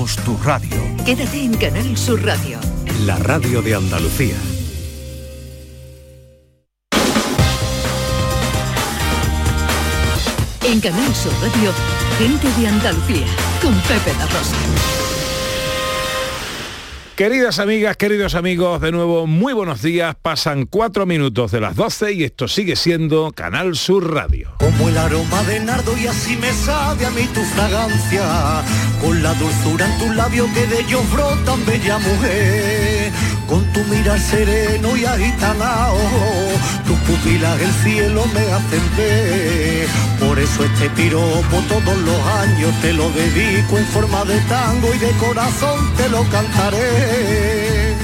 Somos tu radio. Quédate en Canal Sur Radio. La radio de Andalucía. En Canal Sur Radio, gente de Andalucía, con Pepe La Rosa. Queridas amigas, queridos amigos, de nuevo muy buenos días. Pasan cuatro minutos de las 12 y esto sigue siendo Canal Sur Radio. Como el aroma de nardo y así me sabe a mí tu fragancia, con la dulzura en tus labios que de ellos brotan bella mujer, con tu mirar sereno y agitanao, tus pupilas el cielo me hacen ver, por eso este piropo todos los años te lo dedico en forma de tango y de corazón te lo cantaré.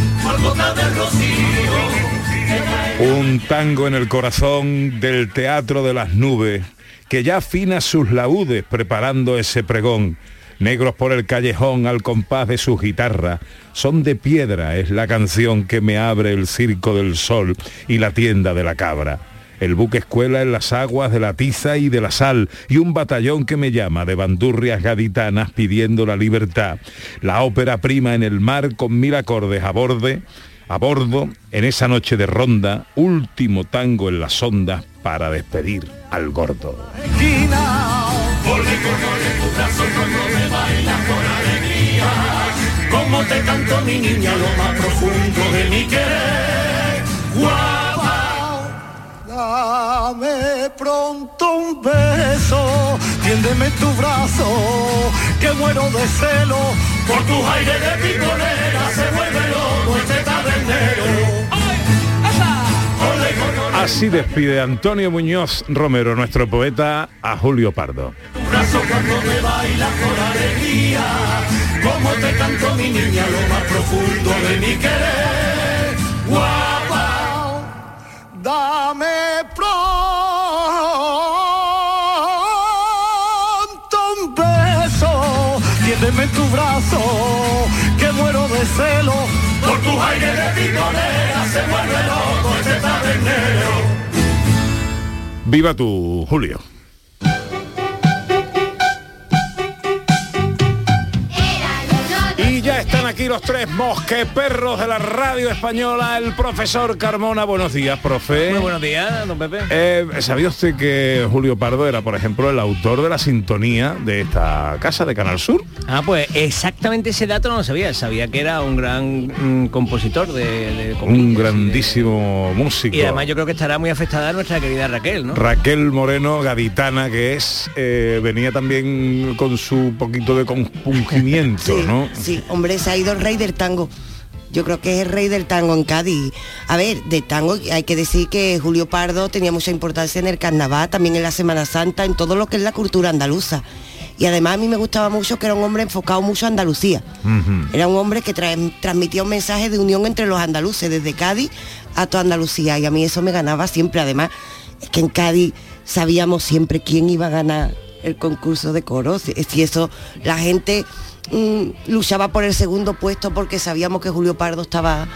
Un tango en el corazón del Teatro de las Nubes, que ya afina sus laúdes preparando ese pregón. Negros por el callejón al compás de su guitarra, son de piedra, es la canción que me abre el circo del sol y la tienda de la cabra. El buque escuela en las aguas de la tiza y de la sal y un batallón que me llama de bandurrias gaditanas pidiendo la libertad. La ópera prima en el mar con mil acordes a borde, a bordo, en esa noche de ronda, último tango en las ondas para despedir al gordo. Como te canto mi niña lo más profundo de mi querer. Guapa, dame pronto un beso, tiéndeme tu brazo, que muero de celo. Por tus aires de piconera se vuelve loco este tabernero. Así despide Antonio Muñoz Romero, nuestro poeta, a Julio Pardo. Brazo cuando me baila con alegría, como te canto mi niña lo más profundo de mi querer. Guapa, dame pronto un beso, tiéndeme en tu brazo, que muero de celo, por tus aires de piconera se vuelve loco este tabernero. Viva tú, Julio. Los tres mosqueperros de la radio española, el profesor Carmona. Buenos días, profe. Muy buenos días, don Pepe. Eh, ¿Sabía usted que Julio Pardo era, por ejemplo, el autor de la sintonía de esta casa de Canal Sur? Ah, pues exactamente ese dato no lo sabía. Sabía que era un gran mm, compositor de, de Un de- grandísimo músico. Y además yo creo que estará muy afectada nuestra querida Raquel, ¿no? Raquel Moreno Gaditana, que es, eh, venía también con su poquito de compungimiento, ¿no? Sí, hombre, se ha ido rey del tango. Yo creo que es el rey del tango en Cádiz. A ver, de tango hay que decir que Julio Pardo tenía mucha importancia en el carnaval, también en la Semana Santa, en todo lo que es la cultura andaluza. Y además a mí me gustaba mucho que era un hombre enfocado mucho a Andalucía. Era un hombre que tra- transmitía un mensaje de unión entre los andaluces, desde Cádiz a toda Andalucía. Y a mí eso me ganaba siempre. Además, es que en Cádiz sabíamos siempre quién iba a ganar el concurso de coros. Si si eso, la gente mm, luchaba por el segundo puesto porque sabíamos que Julio Pardo estaba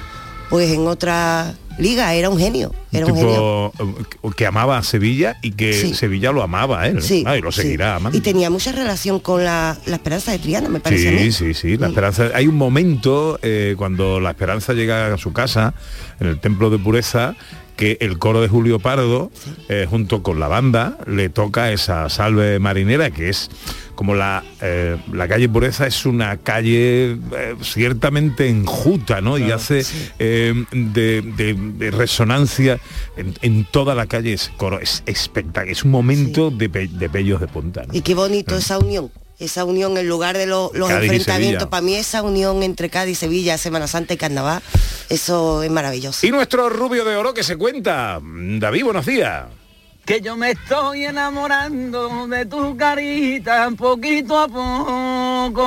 pues en otra liga, era un genio. Era un genio. tipo eh, que amaba a Sevilla y que Sí. Sevilla lo amaba él. Sí, Ah, y lo sí. seguirá amando. Y tenía mucha relación con la, la esperanza de Triana, me parece. a mí. Sí, sí, sí, la Mm. esperanza. Hay un momento eh, cuando la esperanza llega a su casa, en el templo de pureza, que el coro de Julio Pardo, eh, junto con la banda, le toca esa salve marinera, que es como la, eh, la calle Pureza es una calle eh, ciertamente enjuta, ¿no? y hace de, de- de resonancia en, en toda la calle ese coro. Es espectacular, es un momento de, pe- de pellos de punta. ¿no? Y qué bonito esa unión. Esa unión en lugar de lo- los Cádiz y enfrentamientos, para mí esa unión entre Cádiz, Sevilla, Semana Santa y Carnaval, eso es maravilloso. Y nuestro rubio de oro que se cuenta. David, buenos días. Que yo me estoy enamorando de tu carita poquito a poco.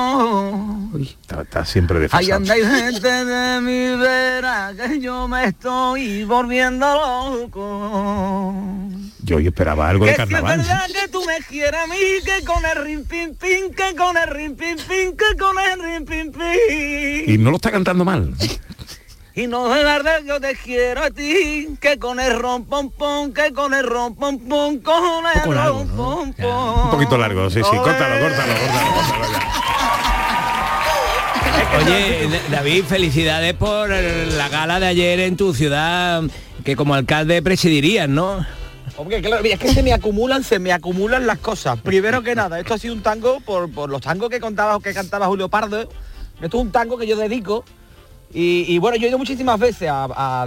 Está, está siempre Ahí desfasado. andáis gente de mi vera, que yo me estoy volviendo loco. Yo hoy esperaba algo Que de si es carnaval. verdad que tú me quieres a mí, que con el rin pin pin, que con el rin pin pin, que con el rin pin pin. Y no lo está cantando mal. Y no es verdad que yo te quiero a ti, que con el rom pom pom, que con el rom pom pom, con el poco largo, rom ¿no? pom pom. Un poquito largo, sí, sí. Córtalo, córtalo, córtalo, córtalo ya. Oye, David, felicidades por la gala de ayer en tu ciudad, que como alcalde presidirías, ¿no? Hombre, claro, es que se me acumulan, se me acumulan las cosas. Primero que nada, esto ha sido un tango por, por los tangos que contaba que cantaba Julio Pardo. Esto es un tango que yo dedico. Y, y bueno, yo he ido muchísimas veces a, a-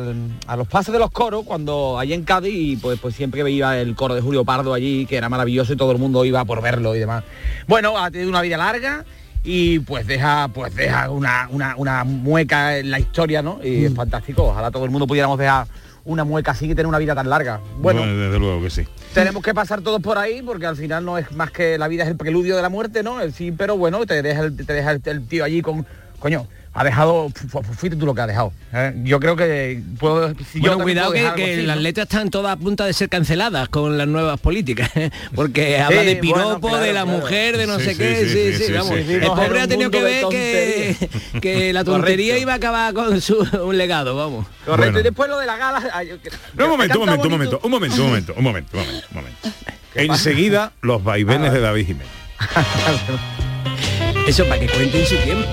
a los pases de los coros cuando allí en Cádiz y pues, pues siempre veía el coro de Julio Pardo allí, que era maravilloso y todo el mundo iba por verlo y demás. Bueno, ha tenido una vida larga y pues deja pues deja una, una, una mueca en la historia, ¿no? Y es fantástico. Ojalá todo el mundo pudiéramos dejar una mueca así y tener una vida tan larga. Bueno, desde luego que sí. tenemos que pasar todos por ahí porque al final no es más que la vida es el preludio de la muerte, ¿no? El sí, pero bueno, te deja el, te deja el, el tío allí con, coño, ha dejado, fu- fu- fuiste tú lo que ha dejado. ¿eh? Yo creo que puedo, si bueno, cuidado puedo que, así, las ¿no? letras están todas a punto de ser canceladas con las nuevas políticas, ¿eh? porque habla de bueno, piropo, claro, de la claro. mujer, de no Sí, sé sí, qué, sí, sí, sí, sí, sí, vamos. sí. El pobre ha tenido que ver que, que la tontería Correcto. iba a acabar con su un legado, vamos. Correcto, Bueno. y después lo de la gala... ay, No, un momento, un momento, un momento, un momento, un momento, un momento, un momento, un momento. Enseguida los vaivenes de David Jiménez. Eso para que cuenten su tiempo.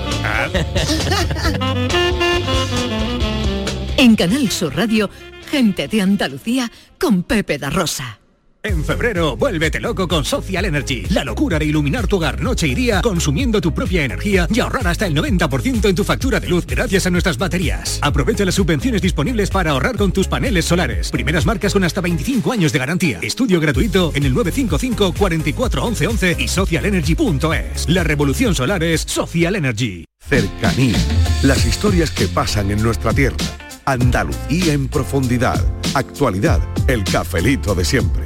En Canal Sur Radio, gente de Andalucía con Pepe da Rosa. En febrero, vuélvete loco con Social Energy. La locura de iluminar tu hogar noche y día consumiendo tu propia energía y ahorrar hasta el 90% en tu factura de luz gracias a nuestras baterías. Aprovecha las subvenciones disponibles para ahorrar con tus paneles solares. Primeras marcas con hasta 25 años de garantía. Estudio gratuito en el 955 44 11 11 y socialenergy.es. La revolución solar es Social Energy. Cercanía. Las historias que pasan en nuestra tierra. Andalucía en profundidad. Actualidad. El cafelito de siempre.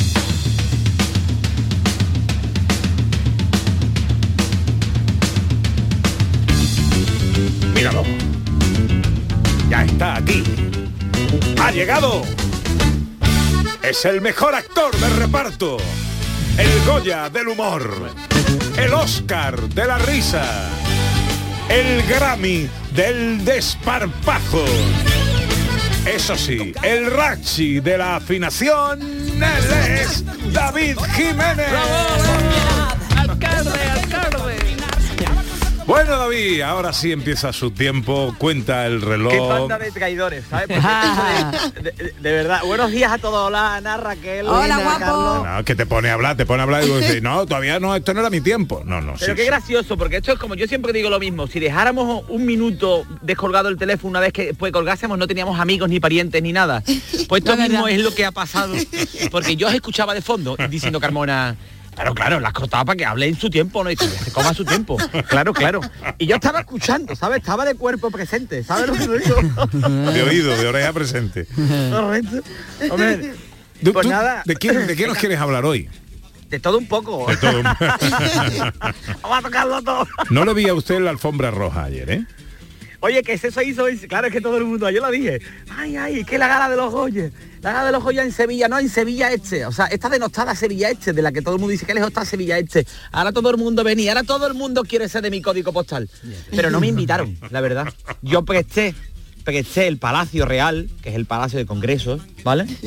Míralo. Ya está aquí. Ha llegado. Es el mejor actor de reparto. El Goya del humor. El Oscar de la risa. El Grammy del desparpajo. Eso sí, el Rachi de la afinación, es David Jiménez. Bueno, David, ahora sí empieza su tiempo, cuenta el Qué reloj. banda de traidores, ¿sabes? Esto de, de- de verdad. Buenos días a todos. Hola, Ana, Raquel. Hola, Lina, guapo. No, que te pone a hablar, te pone a hablar y dices, no, todavía no, esto no era mi tiempo. No, no, Pero sí, qué sí. gracioso, porque esto es como yo siempre digo lo mismo. Si dejáramos un minuto descolgado el teléfono una vez que pues, colgásemos, no teníamos amigos ni parientes ni nada. Pues esto mismo verdad. es lo que ha pasado. Porque yo os escuchaba de fondo diciendo Carmona. Claro, claro, las cortaba para que hable en su tiempo, ¿no? Y que se coma su tiempo. Claro, claro. Y yo estaba escuchando, ¿sabes? Estaba de cuerpo presente, ¿sabes lo que te digo? De oído, de oreja presente. Correcto. Hombre, Tú- pues tú, nada. ¿De quién, de qué nos quieres hablar hoy? De todo un poco. De todo. Vamos a tocarlo todo. No lo vi a usted en la alfombra roja ayer, ¿eh? Oye, que eso hizo, claro, es que todo el mundo, yo lo dije, ay, ay, que la gala de los Goyes, la gala de los Goyes en Sevilla, no, en Sevilla Este, o sea, esta denostada Sevilla Este, de la que todo el mundo dice que lejos está Sevilla Este, ahora todo el mundo venía, ahora todo el mundo quiere ser de mi código postal, pero no me invitaron, la verdad, yo presté, presté el Palacio Real, que es el Palacio de Congresos, ¿vale?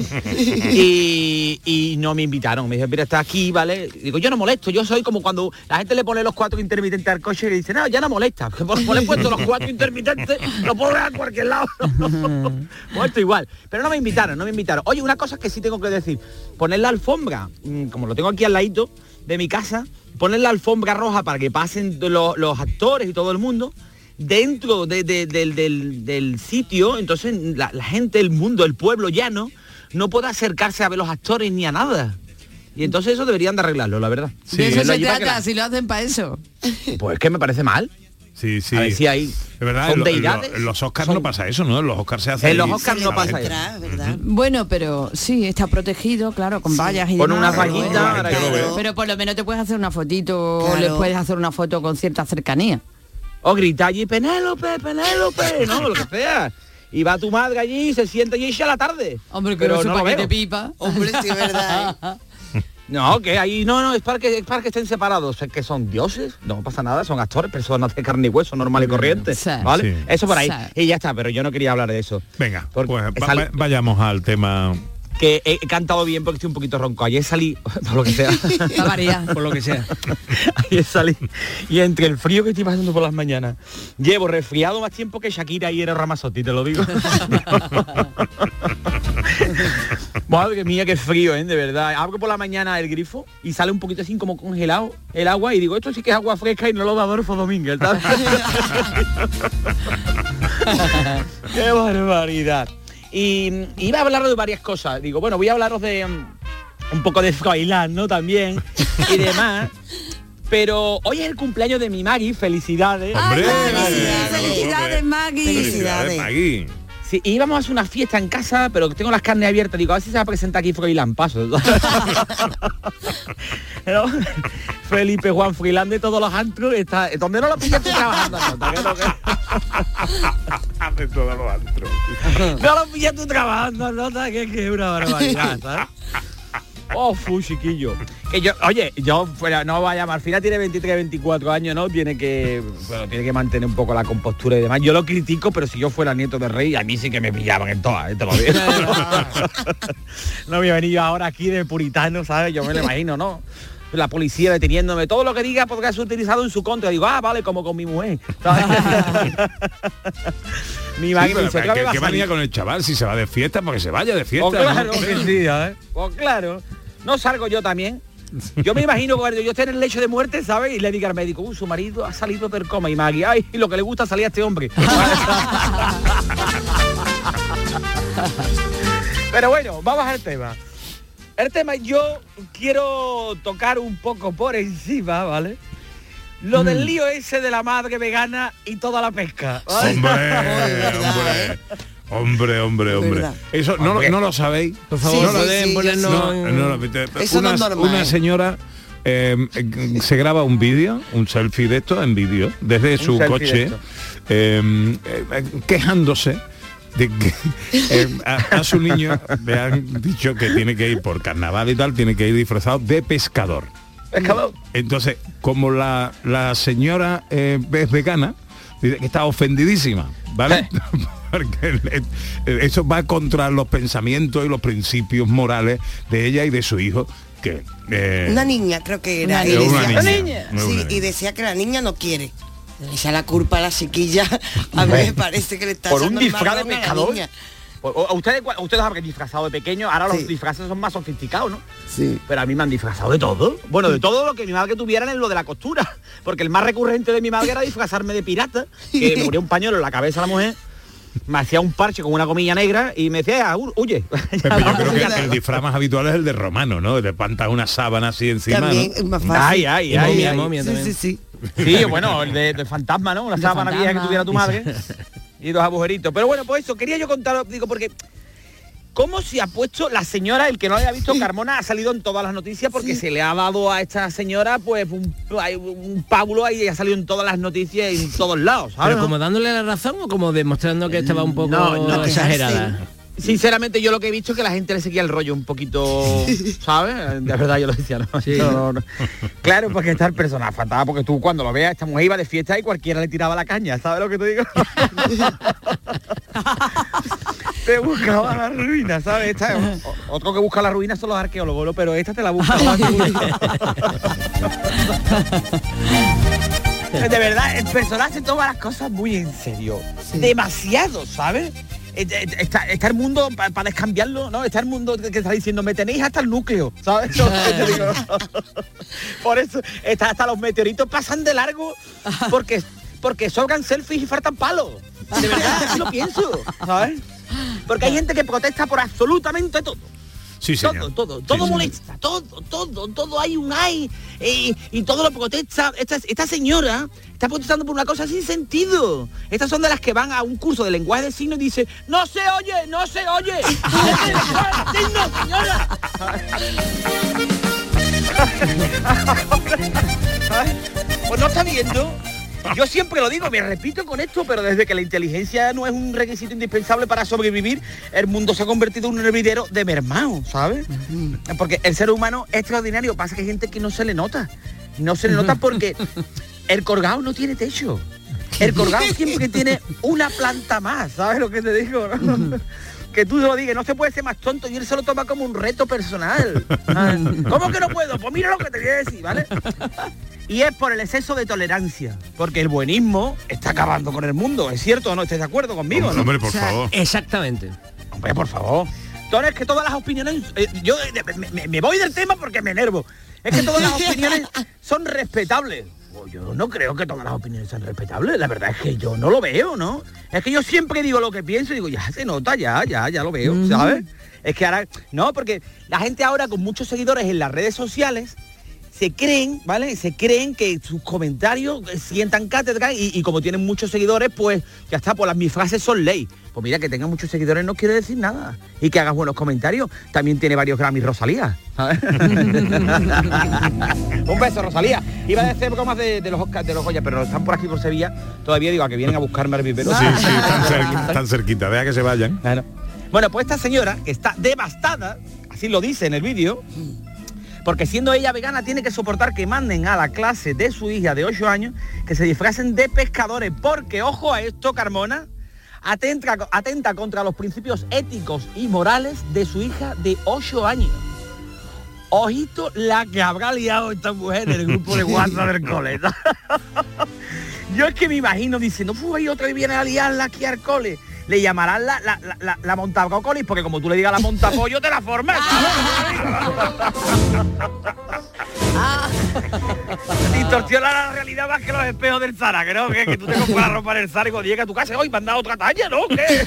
Y, y no me invitaron, me dijeron, mira, está aquí, ¿vale? Digo, yo no molesto, yo soy como cuando la gente le pone los cuatro intermitentes al coche y dice, no, ya no molesta, porque por le he puesto los cuatro intermitentes, lo puedo dejar a cualquier lado. esto igual. Pero no me invitaron, no me invitaron. Oye, una cosa que sí tengo que decir, poner la alfombra, mm, como lo tengo aquí al ladito de mi casa, ponen la alfombra roja para que pasen los, los actores y todo el mundo dentro de- de- del, del- del sitio, entonces la, la gente, el mundo, el pueblo llano, no puede acercarse a ver los actores ni a nada. Y entonces eso deberían de arreglarlo, la verdad. de eso se trata, la- si lo hacen para eso. Pues que me parece mal. Sí, sí. A ver si hay- Es verdad, son en, lo- los Oscars no pasa eso, ¿no? En los Oscars se hace... En los Oscars no pasa eso. Bueno, pero sí, está protegido, claro, con vallas y Con demás, unas pero por lo menos te puedes hacer una fotito, o Claro. le puedes hacer una foto con cierta cercanía. O grita allí, Penélope, Penélope, no, lo que sea. Y va tu madre allí, se sienta allí y echa la tarde. Hombre, pero no lo veo. pipa. Hombre, sí, es verdad. No, que ahí no, no, es para que, es para que estén separados. Es que son dioses, no pasa nada, son actores, personas de carne y hueso, normal y corriente. ¿Vale? Sí. Eso por ahí. Sí. Y ya está, pero yo no quería hablar de eso. Venga, Porque pues va- vayamos al tema... que he, cantado bien porque estoy un poquito ronco. Ayer salí, por lo que sea. Por lo que sea. Ayer salí. Y entre el frío que estoy pasando por las mañanas, llevo resfriado más tiempo que Shakira y era Ramazotti, te lo digo. Madre mía, qué frío, ¿eh? De verdad. Abro por la mañana el grifo y sale un poquito así como congelado el agua y digo, esto sí que es agua fresca y no lo da Adolfo Domínguez. ¿sabes? ¡Qué barbaridad! Y iba a hablaros de varias cosas. Digo, bueno, voy a hablaros de mm, un poco de Froilán, ¿no? También. Y demás. Pero hoy es el cumpleaños de mi Maggie, felicidades. ¡Hombre! Felicidades, Maggie. Felicidades, Maggie. Sí, íbamos a hacer una fiesta en casa, pero tengo las carnes abiertas. Digo, a ver si se va a presentar aquí Froilán, paso. Felipe Juan Froilán de todos los antros está. Donde no lo pillas tú trabajando, De todos los antros. No lo pillas tú trabajando, nota, que que es una barbaridad, ¿sabes? Oh, fu, chiquillo. Que yo, oye, yo fuera, no vaya, al final tiene 23, 24 años, ¿no? Tiene que, bueno, tiene que mantener un poco la compostura y demás. Yo lo critico, pero si yo fuera nieto de rey, a mí sí que me pillaban en todas, ¿eh? te lo digo. no voy a venir yo ahora aquí de puritano, ¿sabes? Yo me lo imagino, ¿no? La policía deteniéndome, todo lo que diga podrá ser utilizado en su contra. Digo, ah, vale, como con mi mujer. mi Sí, madre me pero, dice, ¿qué, "¿Qué va a qué manía salir?". con el chaval? Si se va de fiesta, porque se vaya de fiesta. Pues claro ¿no? que sí, ¿eh? Pues claro. No salgo yo también. Yo me imagino cuando yo esté en el lecho de muerte, ¿sabes? Y le diga al médico, "Uy, su marido ha salido per coma y Maggie, ay, lo que le gusta salir a este hombre. Pero bueno, vamos al tema. El tema yo quiero tocar un poco por encima, ¿vale? Lo Mm. del lío ese de la madre vegana y toda la pesca. ¿vale? Hombre, hombre, hombre, hombre, hombre. Verdad. Eso no, lo- Hombre. no lo sabéis. Por favor, no lo- pueden ponernos no, en- no lo- te- Eso no una, es normal. una señora eh, se graba un vídeo, un selfie de esto en vídeo, desde Un su coche, eh, eh, quejándose de que eh, a, a su niño le han dicho que tiene que ir por carnaval y tal, tiene que ir disfrazado de pescador. Pescador. Entonces, como la, la señora eh, es vegana, dice que está ofendidísima, ¿vale? Porque eh, eso va contra los pensamientos y los principios morales de ella y de su hijo, que... eh, Una niña creo que era. Una y decía- Una niña. Una Sí, niña. y decía que la niña no quiere. Le echa la culpa a la chiquilla. A mí me parece que le está por un disfraz de pescador. Niña. O- o- ustedes, ustedes habrán disfrazado de pequeño, ahora los disfraces son más sofisticados, ¿no? Sí. Pero a mí me han disfrazado de todo. Bueno, de todo lo que mi madre tuviera en lo de la costura. Porque el más recurrente de mi madre era disfrazarme de pirata, que me ponía un pañuelo en la cabeza a la mujer, me hacía un parche con una comilla negra y me decía, "Ah, hu- huye. Pepe, yo creo que el disfraz más habitual es el de romano, ¿no? De pantas una sábana así encima. También ¿no? más fácil. Ay, ay, ay, momia, ay. momia Sí, sí, sí. Sí, bueno, el de, de fantasma, ¿no? Una De sábana vieja que tuviera tu madre. Y dos agujeritos. Pero bueno, pues eso, quería yo contar, digo, porque ¿Cómo se ha puesto la señora, el que no haya visto Carmona, ha salido en todas las noticias porque se le ha dado a esta señora pues un, un pábulo ahí y ha salido en todas las noticias y en todos lados, ¿sabes? Pero como dándole la razón o como demostrando que estaba un poco No, no, exagerada. Sinceramente yo lo que he visto es que la gente le seguía el rollo un poquito, ¿sabes? De verdad yo lo decía, ¿no? No, no. Claro, porque está el personaje fatal, porque tú cuando lo veas, esta mujer iba de fiesta y cualquiera le tiraba la caña, ¿sabes lo que te digo? te buscaba la ruina, ¿sabes? Esta- otro que busca la ruina son los arqueólogos, ¿no? pero esta te la busca. de verdad, el personaje toma las cosas muy en serio. Demasiado, ¿sabes? Eh, eh, está, está el mundo para descambiarlo, ¿no? Está el mundo que está diciendo, me tenéis hasta el núcleo, ¿sabes? Te digo. Por eso, está, hasta los meteoritos pasan de largo porque, porque sobran selfies y faltan palos. De verdad, así lo pienso, ¿sabes? Porque hay gente que protesta por absolutamente todo. Sí, todo, todo, todo molesta, todo, todo, todo hay un hay eh, y todo lo protesta. Esta, esta señora está protestando por una cosa sin sentido. Estas son de las que van a un curso de lenguaje de signos y dice, no se oye, no se oye. ¡Es el lenguaje de signos, señora! Pues no está viendo. Yo siempre lo digo, me repito con esto, pero desde que la inteligencia no es un requisito indispensable para sobrevivir, el mundo se ha convertido en un hervidero de mermao, ¿sabes? Porque el ser humano es extraordinario, pasa que hay gente que no se le nota. No se le nota porque el colgado no tiene techo. El colgado siempre tiene una planta más, ¿sabes lo que te digo? no? que tú se lo digas, no se puede ser más tonto y él se lo toma como un reto personal. Ah, ¿Cómo que no puedo? Pues mira lo que te voy a decir, ¿vale? Y es por el exceso de tolerancia, porque el buenismo está acabando con el mundo, ¿es cierto o no? ¿Estáis de acuerdo conmigo? no? Hombre, por favor. Exactamente. Hombre, por favor. Entonces, es que todas las opiniones... eh, yo eh, me, me- me voy del tema porque me enervo. Es que todas las opiniones son respetables. Yo no creo que todas las opiniones sean respetables. La verdad es que yo no lo veo, ¿no? Es que yo siempre digo lo que pienso y digo, ya se nota, ya, ya, ya lo veo, ¿sabes? Es que ahora... No, porque la gente ahora con muchos seguidores en las redes sociales se creen, ¿vale? Se creen que sus comentarios sientan cátedra y, y como tienen muchos seguidores, pues ya está, pues las mis frases son ley. Pues mira, que tenga muchos seguidores no quiere decir nada. Y que hagas buenos comentarios. También tiene varios Grammys Rosalía. Un beso, Rosalía. Iba a decir bromas de, de los Oscars, de los Goya, pero están por aquí por Sevilla. Todavía digo a que vienen a buscarme al vivero. Sí, sí, tan, cerqui- tan cerquita. Deja que se vayan. Bueno, pues esta señora que está devastada, así lo dice en el vídeo, porque siendo ella vegana tiene que soportar que manden a la clase de su hija de 8 años que se disfracen de pescadores, porque ojo a esto, Carmona, atenta, atenta contra los principios éticos y morales de su hija de 8 años. Ojito la que habrá liado esta mujer en el grupo de WhatsApp del cole. Yo es que me imagino diciendo, fue ahí otra vez viene a liarla aquí al cole. Le llamarán la, la, la, la, porque como tú le digas la montapollo, te la formas. Distorsiona la realidad más que los espejos del Zara, que no, que, que tú te compras la ropa en el Zara y cuando llega a tu casa, hoy me han dado otra talla, ¿no? ¿Qué?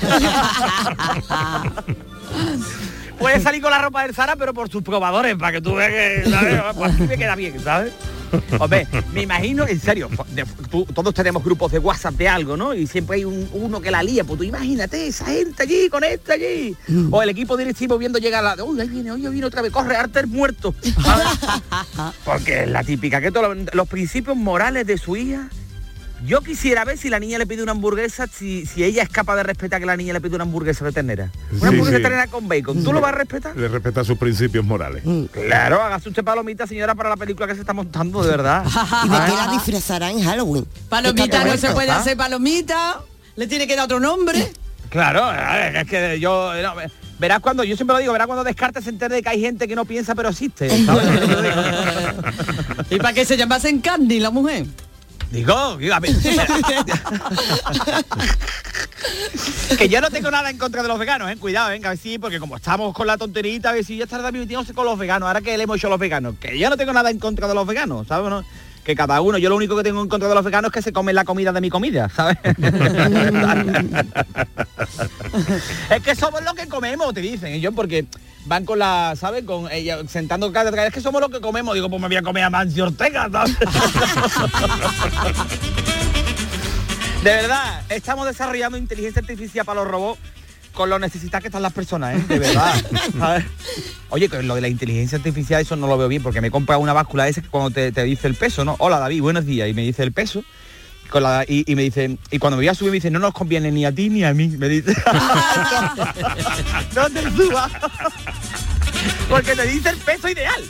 Puedes salir con la ropa del Zara, pero por sus probadores, para que tú veas que, ¿sabes? Pues así me queda bien, ¿sabes? Hombre, me imagino, en serio, de- tú- todos tenemos grupos de WhatsApp de algo, ¿no? Y siempre hay un- uno que la lía, pues tú imagínate, esa gente allí, con este allí. O el equipo directivo viendo llegar la... Uy, ahí viene, oye, viene otra vez, corre, Arter muerto. Porque es la típica, que todos los, los principios morales de su hija... Yo quisiera ver si la niña le pide una hamburguesa, si, si ella es capaz de respetar que la niña le pide una hamburguesa de ternera. Una Sí, hamburguesa sí. de ternera con bacon. ¿Tú lo vas a respetar? Le respeta sus principios morales. Claro, hágase usted palomita, señora, para la película que se está montando, de verdad. ¿Y de qué la disfrazará en Halloween? Palomita no se puede hacer palomita, le tiene que dar otro nombre. Claro, es que yo... no, verás cuando, yo siempre lo digo, verás cuando Descartes se entere de que hay gente que no piensa pero existe. ¿Y para qué se llamase en Candy la mujer? Digo, digo, a ver, que yo no tengo nada en contra de los veganos, eh. Cuidado, venga, a ver si, porque como estamos con la tonterita, a ver si ya está metiéndose con los veganos, ahora que le hemos hecho a los veganos, que yo no tengo nada en contra de los veganos, ¿sabes? no? Que cada uno, yo lo único que tengo en contra de los veganos es que se comen la comida de mi comida, ¿sabes? es que somos lo que comemos, te dicen, y yo porque van con la, ¿sabes? Con ella sentando cátedra, es que somos lo que comemos, digo, pues me voy a comer a Mancio Ortega, ¿sabes? De verdad, estamos desarrollando inteligencia artificial para los robots con lo necesitadas que están las personas, ¿eh? De verdad. ¿sabes? Oye, que lo de la inteligencia artificial, eso no lo veo bien, porque me he comprado una báscula esa que cuando te, te dice el peso, ¿no? Hola David, buenos días. Y me dice el peso. Y, me dice, y cuando me voy a subir me dice, no nos conviene ni a ti ni a mí. Me dice. no te subas. porque te dice el peso ideal.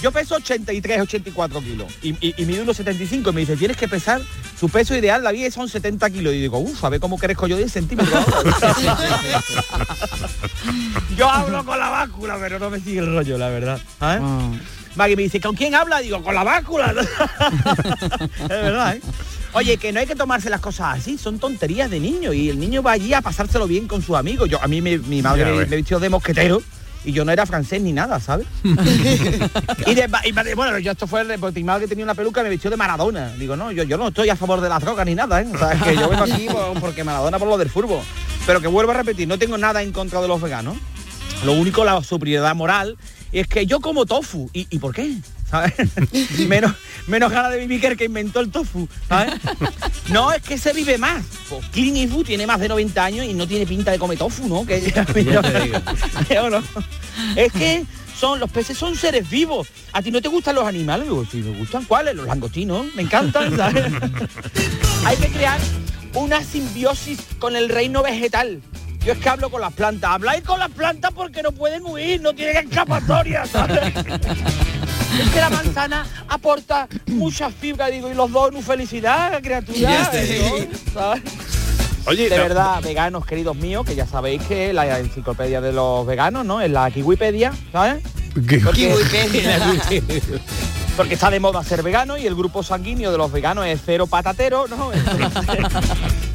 Yo peso 83, 84 kilos y, y, y mido unos 75 y me dice, tienes que pesar su peso ideal, la vida son 70 kilos. Y digo, uff, a ver cómo crezco yo 10 centímetros. yo hablo con la báscula, pero no me sigue el rollo, la verdad. ¿sabes? Maggie me dice, ¿con quién habla? Digo, con la báscula. es verdad, ¿eh? Oye, que no hay que tomarse las cosas así, son tonterías de niño y el niño va allí a pasárselo bien con sus amigos. Yo a mí me- mi madre me, me vistió de mosquetero y yo no era francés ni nada, ¿sabes? y, de- y bueno, yo esto fue de- porque mi madre que tenía una peluca me vistió de Maradona. Digo, no, yo, yo no estoy a favor de las drogas ni nada, ¿eh? O sea, es que yo vengo aquí por- porque Maradona por lo del fútbol. Pero que vuelvo a repetir, no tengo nada en contra de los veganos. Lo único, la superioridad moral, es que yo como tofu. ¿Y, y por qué? ¿Sabes? menos, menos ganas de vivir que el que inventó el tofu. ¿sabes? No, es que se vive más. Pues Clint Eastwood tiene más de 90 años y no tiene pinta de comer tofu, ¿no? Que. Yo no. Es que son los peces son seres vivos. ¿A ti no te gustan los animales? Digo, sí, me gustan. ¿Cuáles? Los langostinos. Me encantan, ¿sabes? Hay que crear una simbiosis con el reino vegetal. Yo es que hablo con las plantas. Habláis con las plantas porque no pueden huir, no tienen escapatoria, ¿sabes? Es que la manzana aporta mucha fibra, digo, y los dos, una felicidad, criatura. Está. digo, ¿sabes? Oye, de no- verdad, veganos queridos míos, que ya sabéis que la enciclopedia de los veganos, ¿no? Es la Kiwipedia, ¿sabes? Porque, porque está de moda ser vegano y el grupo sanguíneo de los veganos es cero patatero, ¿no? Entonces,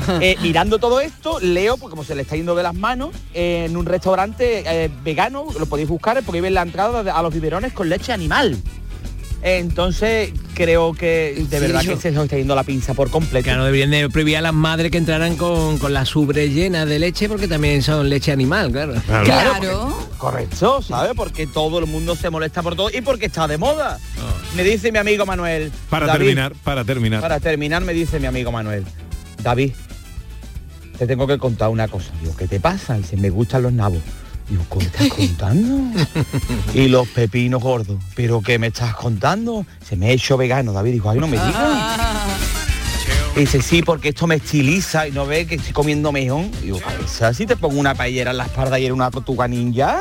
eh, mirando todo esto, leo, pues como se le está yendo de las manos, eh, en un restaurante eh, vegano, lo podéis buscar porque ven la entrada a los biberones con leche animal. Entonces creo que de verdad que se nos está yendo la pinza por completo. Claro, deberían de prohibir a las madres que entraran con, con las ubres llenas de leche porque también son leche animal, claro. Claro. Correcto, ¿sabes? Porque todo el mundo se molesta por todo y porque está de moda. Me dice mi amigo Manuel. Para David, terminar, para terminar. Para terminar me dice mi amigo Manuel. David, te tengo que contar una cosa. Digo, ¿qué te pasa? Dice, me gustan los nabos. Digo, ¿qué me estás contando? y los pepinos gordos. ¿Pero qué me estás contando? Se me he hecho vegano, David. Dijo, ay, no me digas. Y dice, sí, porque esto me estiliza y no ve que estoy comiendo mejón. Y digo, cabeza, si te pongo una paellera en la espalda y era una tortuga ninja,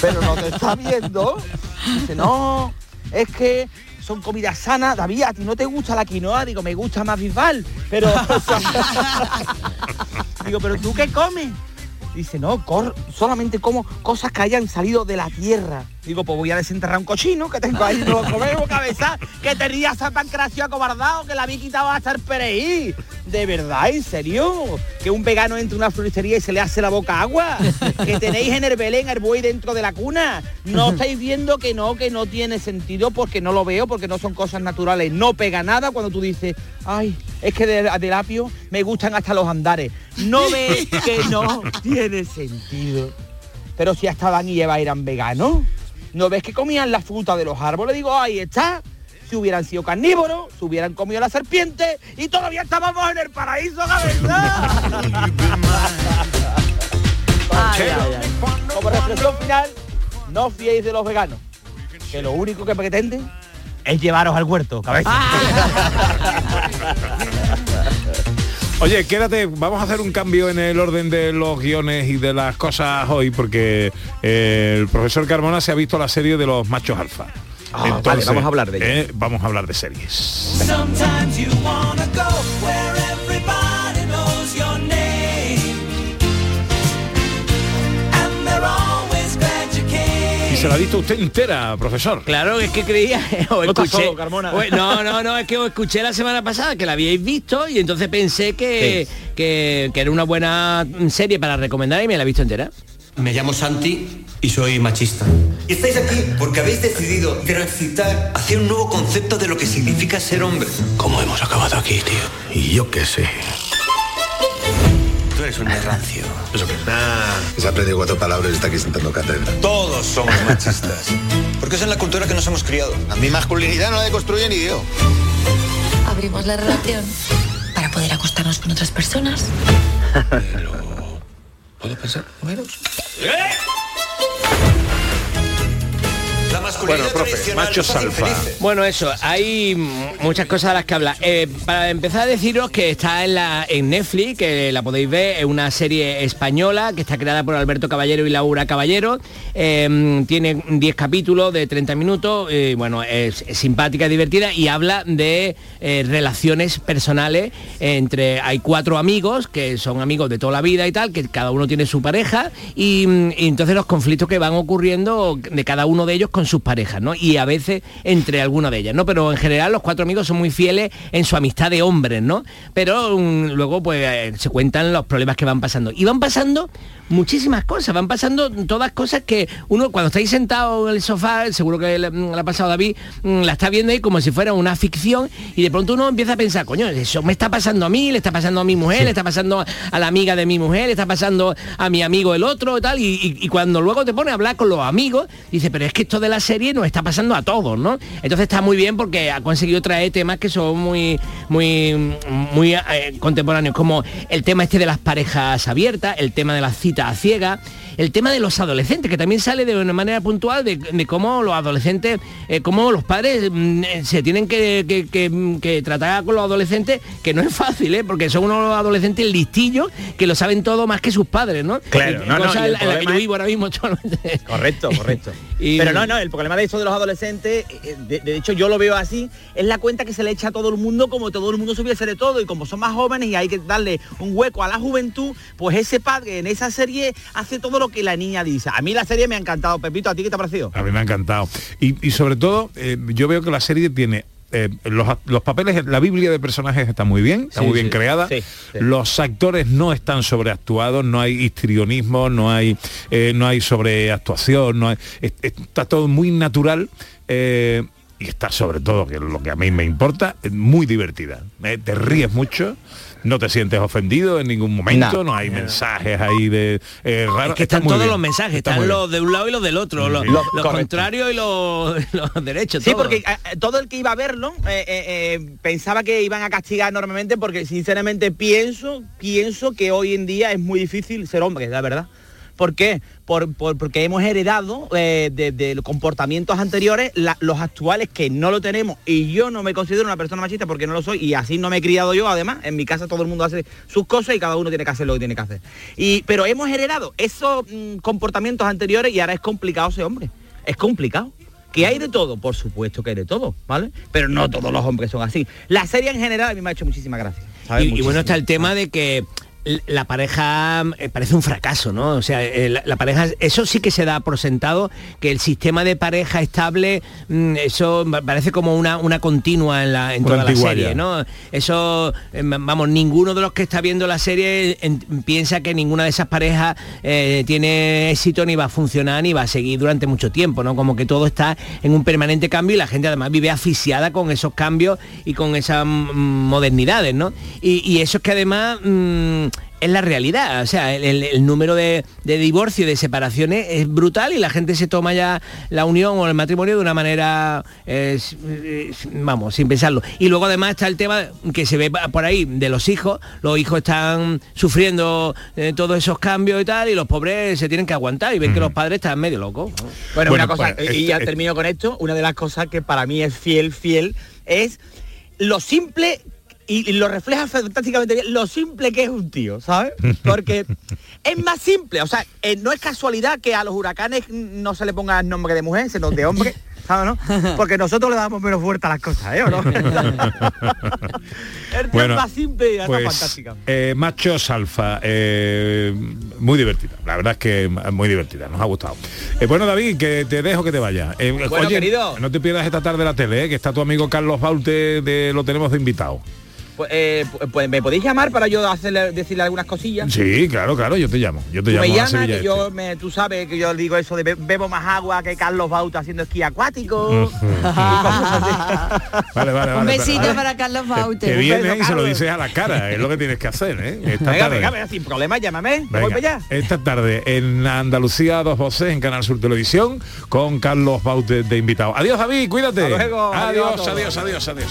pero no te está viendo. Dice, no, es que son comidas sanas. David, ¿a ti no te gusta la quinoa? Digo, me gusta más bisbal. Pero, digo, ¿pero tú qué comes? Dice, no, cor- solamente como cosas que hayan salido de la tierra. Digo, pues voy a desenterrar un cochino que tengo ahí, no lo comemos, cabeza, que te rías a pancracio acobardado, que la había quitado hasta el pereí. De verdad, en serio, que un vegano entre una floristería y se le hace la boca agua. Que tenéis en el Belén el buey dentro de la cuna. No estáis viendo que no, que no tiene sentido porque no lo veo, porque no son cosas naturales. No pega nada cuando tú dices, ay, es que de, del apio me gustan hasta los andares. No ves que no tiene sentido. Pero si hasta Adán y Eva eran veganos, ¿no ves que comían la fruta de los árboles? Digo, ahí está. Si hubieran sido carnívoros, se hubieran comido la serpiente y todavía estábamos en el paraíso, la verdad. Como reflexión final, no fiéis de los veganos, que lo único que pretenden es llevaros al huerto, cabeza. Oye, quédate, vamos a hacer un cambio en el orden de los guiones y de las cosas hoy, porque eh, el profesor Carmona se ha visto la serie de los machos alfa. Ah, vale, vamos a hablar de ella. eh, vamos a hablar de series. Se la ha visto usted entera, profesor. Claro, es que creía, o escuché, solo, Carmona. o- no, no, no, es que os escuché la semana pasada que la habíais visto y entonces pensé que, que, que era una buena serie para recomendar y me la he visto entera. Me llamo Santi y soy machista. Y estáis aquí porque habéis decidido transitar hacia un nuevo concepto de lo que significa ser hombre. ¿Cómo hemos acabado aquí, tío? Y yo qué sé. Eres un rancio. Eso que se ha aprendido cuatro palabras y está aquí sentando cátedra. Todos somos machistas. Porque es en la cultura que nos hemos criado. A mi masculinidad no la deconstruye ni yo. Abrimos la relación para poder acostarnos con otras personas. ¿Puedo pensar menos? La masculinidad Bueno, profe, tradicional machos alfa. Bueno, eso, hay muchas cosas a las que hablar. Eh, para empezar a deciros que está en, la, en Netflix, que la podéis ver, es una serie española que está creada por Alberto Caballero y Laura Caballero. Eh, tiene 10 capítulos de 30 minutos, eh, bueno, es, es simpática, divertida y habla de eh, relaciones personales entre, hay cuatro amigos que son amigos de toda la vida y tal, que cada uno tiene su pareja y, y entonces los conflictos que van ocurriendo de cada uno de ellos con sus parejas ¿no? Y a veces entre alguna de ellas, ¿no? Pero en general los cuatro amigos son muy fieles en su amistad de hombres, ¿no? Pero mm, luego pues eh, se cuentan los problemas que van pasando. Y van pasando muchísimas cosas, van pasando todas cosas que uno cuando estáis sentado en el sofá, seguro que le ha pasado David, mm, la está viendo ahí como si fuera una ficción y de pronto uno empieza a pensar, coño, eso me está pasando a mí, le está pasando a mi mujer, le está pasando a la amiga de mi mujer, le está pasando a mi amigo el otro y tal, y, y- y cuando luego te pone a hablar con los amigos, dice, pero es que esto de la serie nos está pasando a todos, ¿no? Entonces está muy bien porque ha conseguido traer temas que son muy, muy, muy eh, contemporáneos, como el tema este de las parejas abiertas, el tema de las citas a ciegas, el tema de los adolescentes, que también sale de una manera puntual de, de cómo los adolescentes, eh, cómo los padres mm, eh, se tienen que, que- que- que tratar con los adolescentes, que no es fácil, ¿eh? porque son unos adolescentes listillos que lo saben todo más que sus padres, ¿no? Claro, Y- no, cosa en la- que yo vivo ahora mismo actualmente. Correcto, correcto. Y- Pero no, no, el problema de esto de los adolescentes, eh, de, de hecho yo lo veo así, es la cuenta que se le echa a todo el mundo como todo el mundo supiese de todo y como son más jóvenes y hay que darle un hueco a la juventud, pues ese padre en esa serie hace todo lo que la niña dice. A mí la serie me ha encantado, Pepito, ¿a ti qué te ha parecido? A mí me ha encantado. Y, y sobre todo, eh, yo veo que la serie tiene eh, los, los papeles, la Biblia de personajes está muy bien, está Sí, muy bien sí, creada. sí. Los actores no están sobreactuados, no hay histrionismo, no hay, eh, no hay sobreactuación, no hay, está todo muy natural. eh, y está sobre todo, que es lo que a mí me importa, es muy divertida. Te ríes mucho, no te sientes ofendido en ningún momento, no, No. hay mensajes ahí de eh, raros. Es que Está están todos bien, los mensajes, está están los de un lado y los del otro, los, contrarios y los, los derechos. Sí, todo. porque eh, todo el que iba a verlo eh, eh, eh, pensaba que iban a castigar enormemente porque sinceramente pienso, pienso que hoy en día es muy difícil ser hombre, la verdad. ¿Por qué? Por, por- porque hemos heredado eh, de, comportamientos anteriores la- los actuales que no lo tenemos y yo no me considero una persona machista porque no lo soy y así no me he criado yo además en mi casa todo el mundo hace sus cosas y cada uno tiene que hacer lo que tiene que hacer y pero hemos heredado esos mm, comportamientos anteriores y ahora es complicado ser hombre es complicado que hay de todo, por supuesto que hay de todo, ¿vale? Pero no todos los hombres son así. La serie en general a mí me ha hecho muchísima gracia. ¿sabes? Y, y bueno, está el tema de que la pareja eh, parece un fracaso, ¿no? O sea, eh, la, la pareja, eso sí que se da por sentado, que el sistema de pareja estable, mm, eso parece como una, una continua en, la, en toda la serie, ¿no? Eso, eh, vamos, ninguno de los que está viendo la serie en- piensa que ninguna de esas parejas eh, tiene éxito ni va a funcionar ni va a seguir durante mucho tiempo, ¿no? Como que todo está en un permanente cambio y la gente además vive asfixiada con esos cambios y con esas mm, modernidades, ¿no? Y, y eso es que además mm, es la realidad, o sea, el, el- el número de, de divorcio y de separaciones es brutal y la gente se toma ya la unión o el matrimonio de una manera, vamos, sin pensarlo. Y luego además está el tema que se ve por ahí de los hijos, los hijos están sufriendo eh, todos esos cambios y tal y los pobres se tienen que aguantar y ven que los padres están medio locos. ¿no? Bueno, Bueno, una cosa, pues, y ya este- termino con esto, una de las cosas que para mí es fiel, fiel, es lo simple y, lo refleja fantásticamente bien, lo simple que es un tío, ¿sabes? Porque es más simple, o sea, eh, no es casualidad que a los huracanes no se le ponga nombre de mujer, sino de hombre. ¿sabes, no? Porque nosotros le damos menos fuerza a las cosas, ¿eh? ¿O no? El tío Bueno, es más simple y está Pues, fantástica. eh, Machos Alfa, eh, muy divertida. La verdad es que muy divertida, nos ha gustado. Eh, bueno, David, que te dejo que te vaya. Eh, Bueno, querido. No te pierdas esta tarde la tele, eh, que está tu amigo Carlos Baute, de, lo tenemos de invitado. Pues, eh, pu- pues, me podéis llamar para yo hacerle, decirle algunas cosillas. Sí, claro, claro, yo te llamo. Yo te Tú me llamo a llamas, Sevilla que Este. yo me, tú sabes que yo digo eso de be- bebo más agua que Carlos Bauta haciendo esquí acuático. Vale, vale, vale. Un besito para Carlos Baute. Que viene beso, y se lo dices a la cara, es lo que tienes que hacer, ¿eh? Esta venga, tarde. venga, venga, sin problema, llámame. Venga, Voy para allá. esta tarde en Andalucía dos voces en Canal Sur Televisión con Carlos Baute de invitado. Adiós David, cuídate. Hasta luego, adiós adiós, adiós, adiós.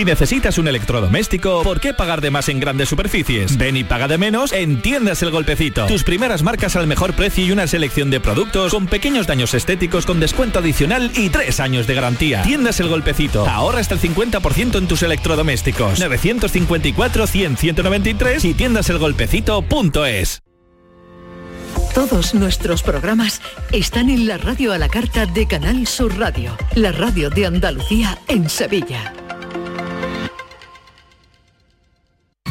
Si necesitas un electrodoméstico, ¿por qué pagar de más en grandes superficies? Ven y paga de menos en Tiendas El Golpecito. Tus primeras marcas al mejor precio y una selección de productos con pequeños daños estéticos con descuento adicional y tres años de garantía. Tiendas El Golpecito. Ahorra hasta el 50% en tus electrodomésticos. 954 100 193 y tiendaselgolpecito.es. Todos nuestros programas están en la radio a la carta de Canal Sur Radio, la radio de Andalucía en Sevilla.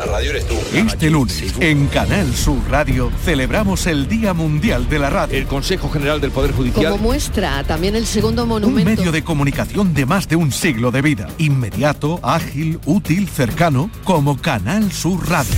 La radio eres tú. Este lunes, en Canal Sur Radio, celebramos el Día Mundial de la Radio. El Consejo General del Poder Judicial. Como muestra también el segundo Un monumento. medio de comunicación de más de un siglo de vida. Inmediato, ágil, útil, cercano, como Canal Sur Radio.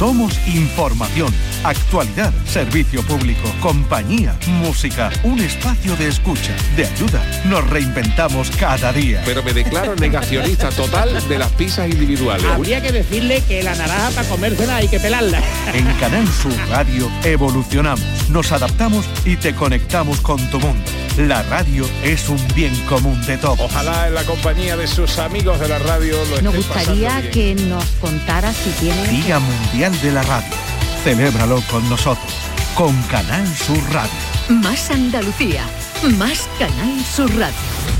Somos información, actualidad, servicio público, compañía, música, un espacio de escucha, de ayuda. Nos reinventamos cada día. Pero me declaro negacionista total de las pizzas individuales. Habría que decirle que la naranja para comérsela hay que pelarla. En Canal Sur Radio evolucionamos, nos adaptamos y te conectamos con tu mundo. La radio es un bien común de todos. Ojalá en la compañía de sus amigos de la radio lo Nos gustaría pasando bien. que nos contara si tiene... Día Mundial de la Radio. Celébralo con nosotros, con Canal Sur Radio. Más Andalucía, más Canal Sur Radio.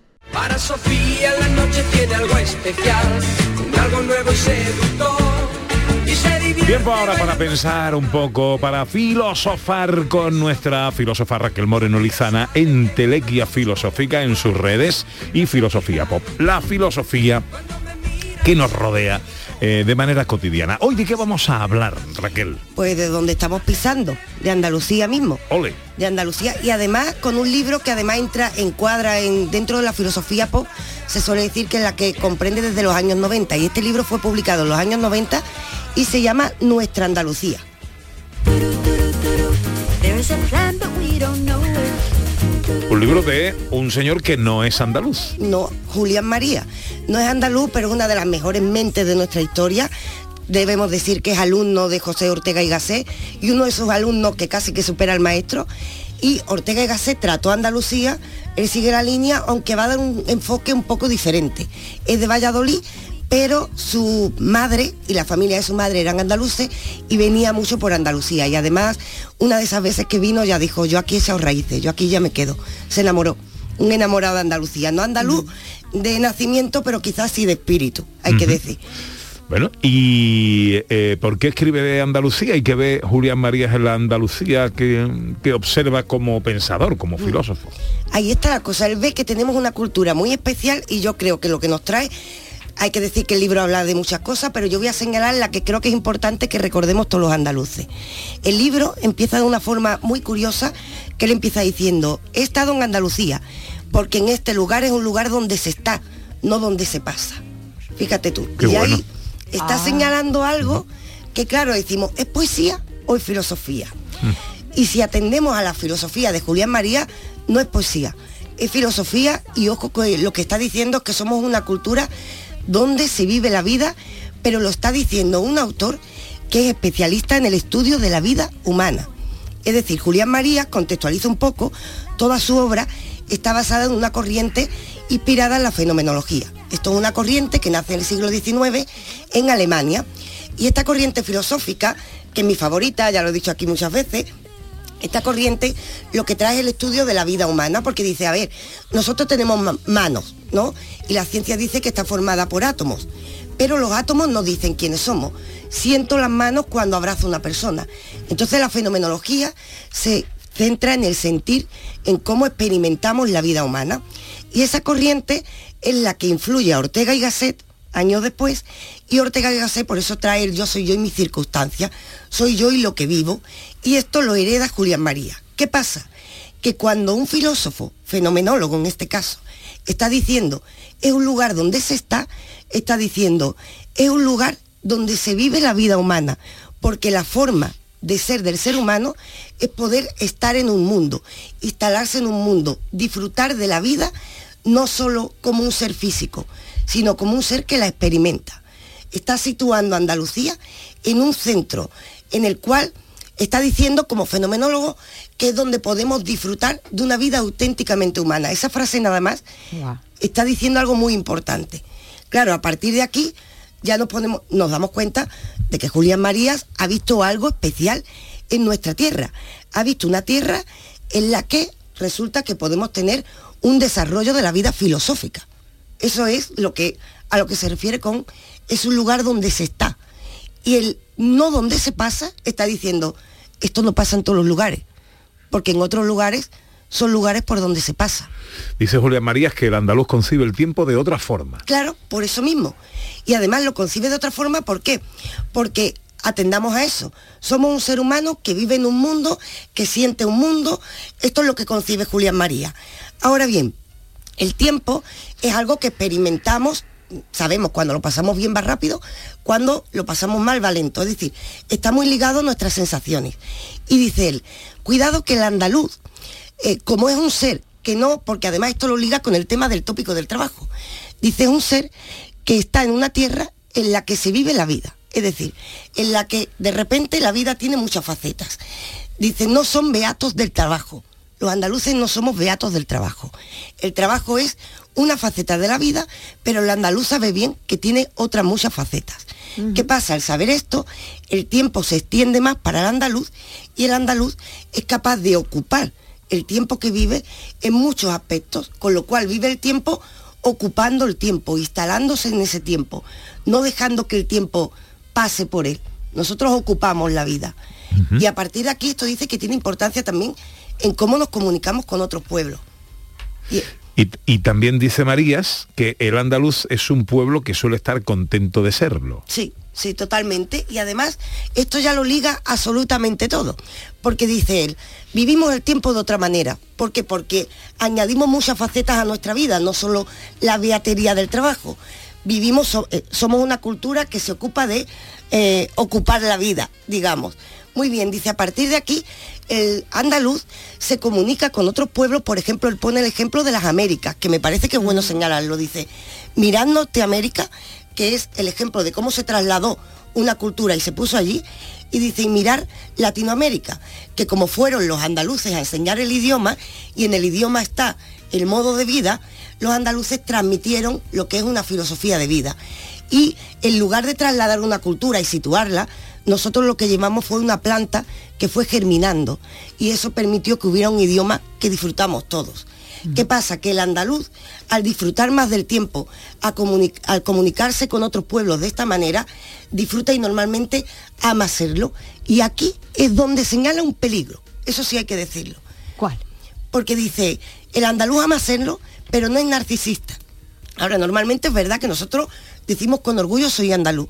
Para Sofía la noche tiene algo especial, un algo nuevo y seductor. Tiempo ahora para pensar un poco, para filosofar con nuestra filósofa Raquel Moreno Lizana en Telequia Filosófica en sus redes y Filosofía Pop. La filosofía que nos rodea eh, de manera cotidiana. Hoy de qué vamos a hablar, Raquel. Pues de donde estamos pisando, de Andalucía mismo. Ole. de Andalucía y además con un libro que además entra, encuadra en, dentro de la filosofía pop, se suele decir que es la que comprende desde los años 90 y este libro fue publicado en los años 90 y se llama Nuestra Andalucía. Libro de un señor que no es andaluz. No, Julián María. No es andaluz, pero es una de las mejores mentes de nuestra historia. Debemos decir que es alumno de José Ortega y Gasset y uno de esos alumnos que casi que supera al maestro. Y Ortega y Gasset trató a Andalucía, él sigue la línea, aunque va a dar un enfoque un poco diferente. Es de Valladolid, pero su madre y la familia de su madre eran andaluces y venía mucho por Andalucía. Y además, una de esas veces que vino ya dijo, yo aquí he echado raíces, yo aquí ya me quedo. Se enamoró, un enamorado de Andalucía, no andaluz de nacimiento, pero quizás sí de espíritu, hay que decir. Bueno, ¿y eh, por qué escribe de Andalucía y qué ve Julián Marías en la Andalucía que, que observa como pensador, como filósofo? Ahí está la cosa, él ve que tenemos una cultura muy especial y yo creo que lo que nos trae, hay que decir que el libro habla de muchas cosas, pero yo voy a señalar la que creo que es importante que recordemos todos los andaluces. El libro empieza de una forma muy curiosa, que él empieza diciendo, he estado en Andalucía, porque en este lugar es un lugar donde se está, no donde se pasa. Fíjate tú. Qué y bueno. ahí está señalando algo que claro, decimos, ¿es poesía o es filosofía? Y si atendemos a la filosofía de Julián María, no es poesía, es filosofía y ojo que lo que está diciendo es que somos una cultura donde se vive la vida, pero lo está diciendo un autor que es especialista en el estudio de la vida humana. Es decir, Julián María, contextualiza un poco, toda su obra está basada en una corriente inspirada en la fenomenología. Esto es una corriente que nace en el siglo XIX en Alemania. Y esta corriente filosófica, que es mi favorita, ya lo he dicho aquí muchas veces, esta corriente lo que trae el estudio de la vida humana, porque dice, a ver, nosotros tenemos ma- manos, ¿no? Y la ciencia dice que está formada por átomos, pero los átomos no dicen quiénes somos. Siento las manos cuando abrazo a una persona. Entonces la fenomenología se centra en el sentir, en cómo experimentamos la vida humana. Y esa corriente es la que influye a Ortega y Gasset años después, y Ortega Gasset por eso trae el yo soy yo y mis circunstancias, soy yo y lo que vivo, y esto lo hereda Julián María. ¿Qué pasa? Que cuando un filósofo, fenomenólogo en este caso, está diciendo es un lugar donde se está, está diciendo es un lugar donde se vive la vida humana, porque la forma de ser del ser humano es poder estar en un mundo, instalarse en un mundo, disfrutar de la vida no solo como un ser físico, sino como un ser que la experimenta. Está situando a Andalucía en un centro en el cual está diciendo como fenomenólogo que es donde podemos disfrutar de una vida auténticamente humana. Esa frase nada más está diciendo algo muy importante. Claro, a partir de aquí ya nos, ponemos, nos damos cuenta de que Julián Marías ha visto algo especial en nuestra tierra. Ha visto una tierra en la que resulta que podemos tener un desarrollo de la vida filosófica. Eso es lo que a lo que se refiere con es un lugar donde se está. Y el no donde se pasa está diciendo, esto no pasa en todos los lugares, porque en otros lugares son lugares por donde se pasa. Dice Julián Marías que el andaluz concibe el tiempo de otra forma. Claro, por eso mismo. Y además lo concibe de otra forma, ¿por qué? Porque atendamos a eso. Somos un ser humano que vive en un mundo, que siente un mundo. Esto es lo que concibe Julián María. Ahora bien, el tiempo es algo que experimentamos, sabemos cuando lo pasamos bien va rápido, cuando lo pasamos mal va lento. Es decir, está muy ligado a nuestras sensaciones. Y dice él, cuidado que el andaluz, eh, como es un ser que no, porque además esto lo liga con el tema del tópico del trabajo, dice es un ser que está en una tierra en la que se vive la vida. Es decir, en la que de repente la vida tiene muchas facetas. Dice, no son beatos del trabajo. Los andaluces no somos beatos del trabajo. El trabajo es una faceta de la vida, pero el andaluz sabe bien que tiene otras muchas facetas. ¿Qué pasa? Al saber esto, el tiempo se extiende más para el andaluz y el andaluz es capaz de ocupar el tiempo que vive en muchos aspectos, con lo cual vive el tiempo ocupando el tiempo, instalándose en ese tiempo, no dejando que el tiempo pase por él. Nosotros ocupamos la vida. Y a partir de aquí esto dice que tiene importancia también en cómo nos comunicamos con otros pueblos. Y, y también dice Marías que el andaluz es un pueblo que suele estar contento de serlo. Sí, sí, totalmente. Y además, esto ya lo liga absolutamente todo. Porque dice él, vivimos el tiempo de otra manera. ¿Por qué? Porque añadimos muchas facetas a nuestra vida, no solo la beatería del trabajo. Vivimos, eh, somos una cultura que se ocupa de eh, ocupar la vida, digamos. Muy bien, dice, a partir de aquí, el andaluz se comunica con otros pueblos, por ejemplo, él pone el ejemplo de las Américas, que me parece que es bueno señalarlo, dice, mirad Norteamérica, que es el ejemplo de cómo se trasladó una cultura y se puso allí, y dice, y mirar Latinoamérica, que como fueron los andaluces a enseñar el idioma, y en el idioma está el modo de vida, los andaluces transmitieron lo que es una filosofía de vida. Y en lugar de trasladar una cultura y situarla, nosotros lo que llevamos fue una planta que fue germinando y eso permitió que hubiera un idioma que disfrutamos todos. ¿Qué pasa? Que el andaluz, al disfrutar más del tiempo, comuni- al comunicarse con otros pueblos de esta manera, disfruta y normalmente ama hacerlo. Y aquí es donde señala un peligro. Eso sí hay que decirlo. ¿Cuál? Porque dice, el andaluz ama hacerlo, pero no es narcisista. Ahora, normalmente es verdad que nosotros decimos con orgullo soy andaluz,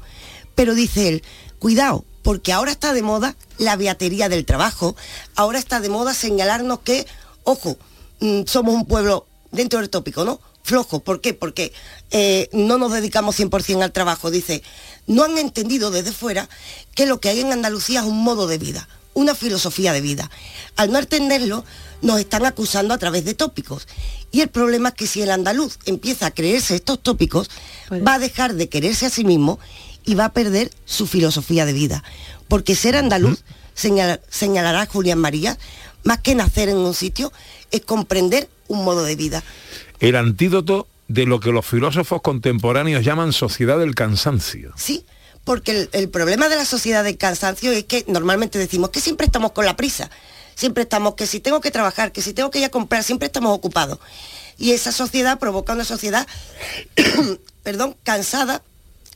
pero dice él, cuidado, porque ahora está de moda la beatería del trabajo, ahora está de moda señalarnos que, ojo, mm, somos un pueblo dentro del tópico, ¿no? Flojo, ¿por qué? Porque eh, no nos dedicamos 100% al trabajo. Dice, no han entendido desde fuera que lo que hay en Andalucía es un modo de vida, una filosofía de vida. Al no entenderlo, nos están acusando a través de tópicos. Y el problema es que si el andaluz empieza a creerse estos tópicos, va a dejar de quererse a sí mismo y va a perder su filosofía de vida. Porque ser andaluz, señala- señalará Julián María, más que nacer en un sitio, es comprender un modo de vida. El antídoto de lo que los filósofos contemporáneos llaman sociedad del cansancio. Sí, porque el, el problema de la sociedad del cansancio es que normalmente decimos que siempre estamos con la prisa, siempre estamos que si tengo que trabajar, que si tengo que ir a comprar, siempre estamos ocupados. Y esa sociedad provoca una sociedad, perdón, cansada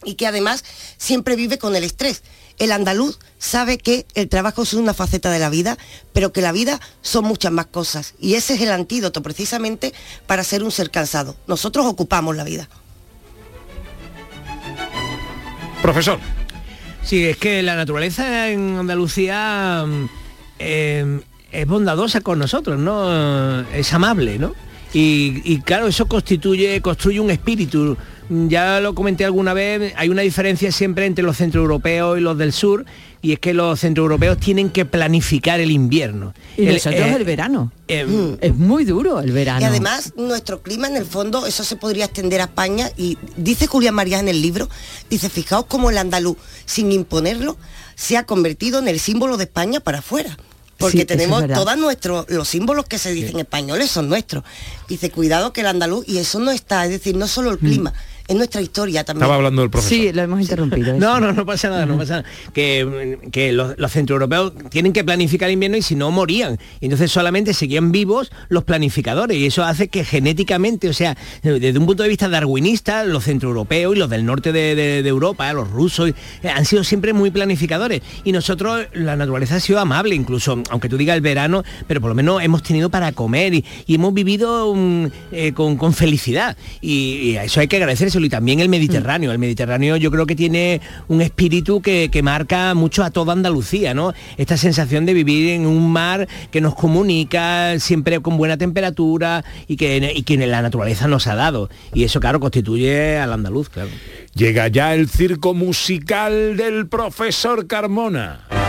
y que además siempre vive con el estrés. El andaluz sabe que el trabajo es una faceta de la vida, pero que la vida son muchas más cosas. Y ese es el antídoto precisamente para ser un ser cansado. Nosotros ocupamos la vida. Profesor. Sí, es que la naturaleza en Andalucía mm, eh, es bondadosa con nosotros, ¿no? Es amable, ¿no? Y, y claro, eso constituye, construye un espíritu. Ya lo comenté alguna vez, hay una diferencia siempre entre los centroeuropeos y los del sur, y es que los centroeuropeos tienen que planificar el invierno. Y El- nosotros eh, el verano. eh, Es muy duro el verano. Y además nuestro clima en el fondo, eso se podría extender a España y dice Julián Marías en el libro, dice, fijaos cómo el andaluz, sin imponerlo, se ha convertido en el símbolo de España para afuera. Porque Sí, eso es tenemos todos nuestros, los símbolos que se dicen españoles son nuestros. Dice, cuidado que el andaluz, y eso no está, es decir, no solo el clima, es nuestra historia también. Estaba hablando el profesor. Sí, lo hemos interrumpido. No, no, no pasa nada, no pasa nada. Que, que los, los centroeuropeos tienen que planificar el invierno y si no morían. Y entonces solamente seguían vivos los planificadores. Y eso hace que genéticamente, o sea, desde un punto de vista darwinista, los centroeuropeos y los del norte de, de- de Europa, los rusos, eh, han sido siempre muy planificadores. Y nosotros, la naturaleza ha sido amable, incluso, aunque tú digas el verano, pero por lo menos hemos tenido para comer y, y hemos vivido mm, eh, con, con felicidad. Y, y a eso hay que Y también el Mediterráneo. El Mediterráneo yo creo que tiene un espíritu que, que marca mucho a toda Andalucía, ¿no? Esta sensación de vivir en un mar que nos comunica siempre con buena temperatura y que, y que la naturaleza nos ha dado. Y eso, claro, constituye al andaluz, claro. Llega ya el circo musical del profesor Carmona.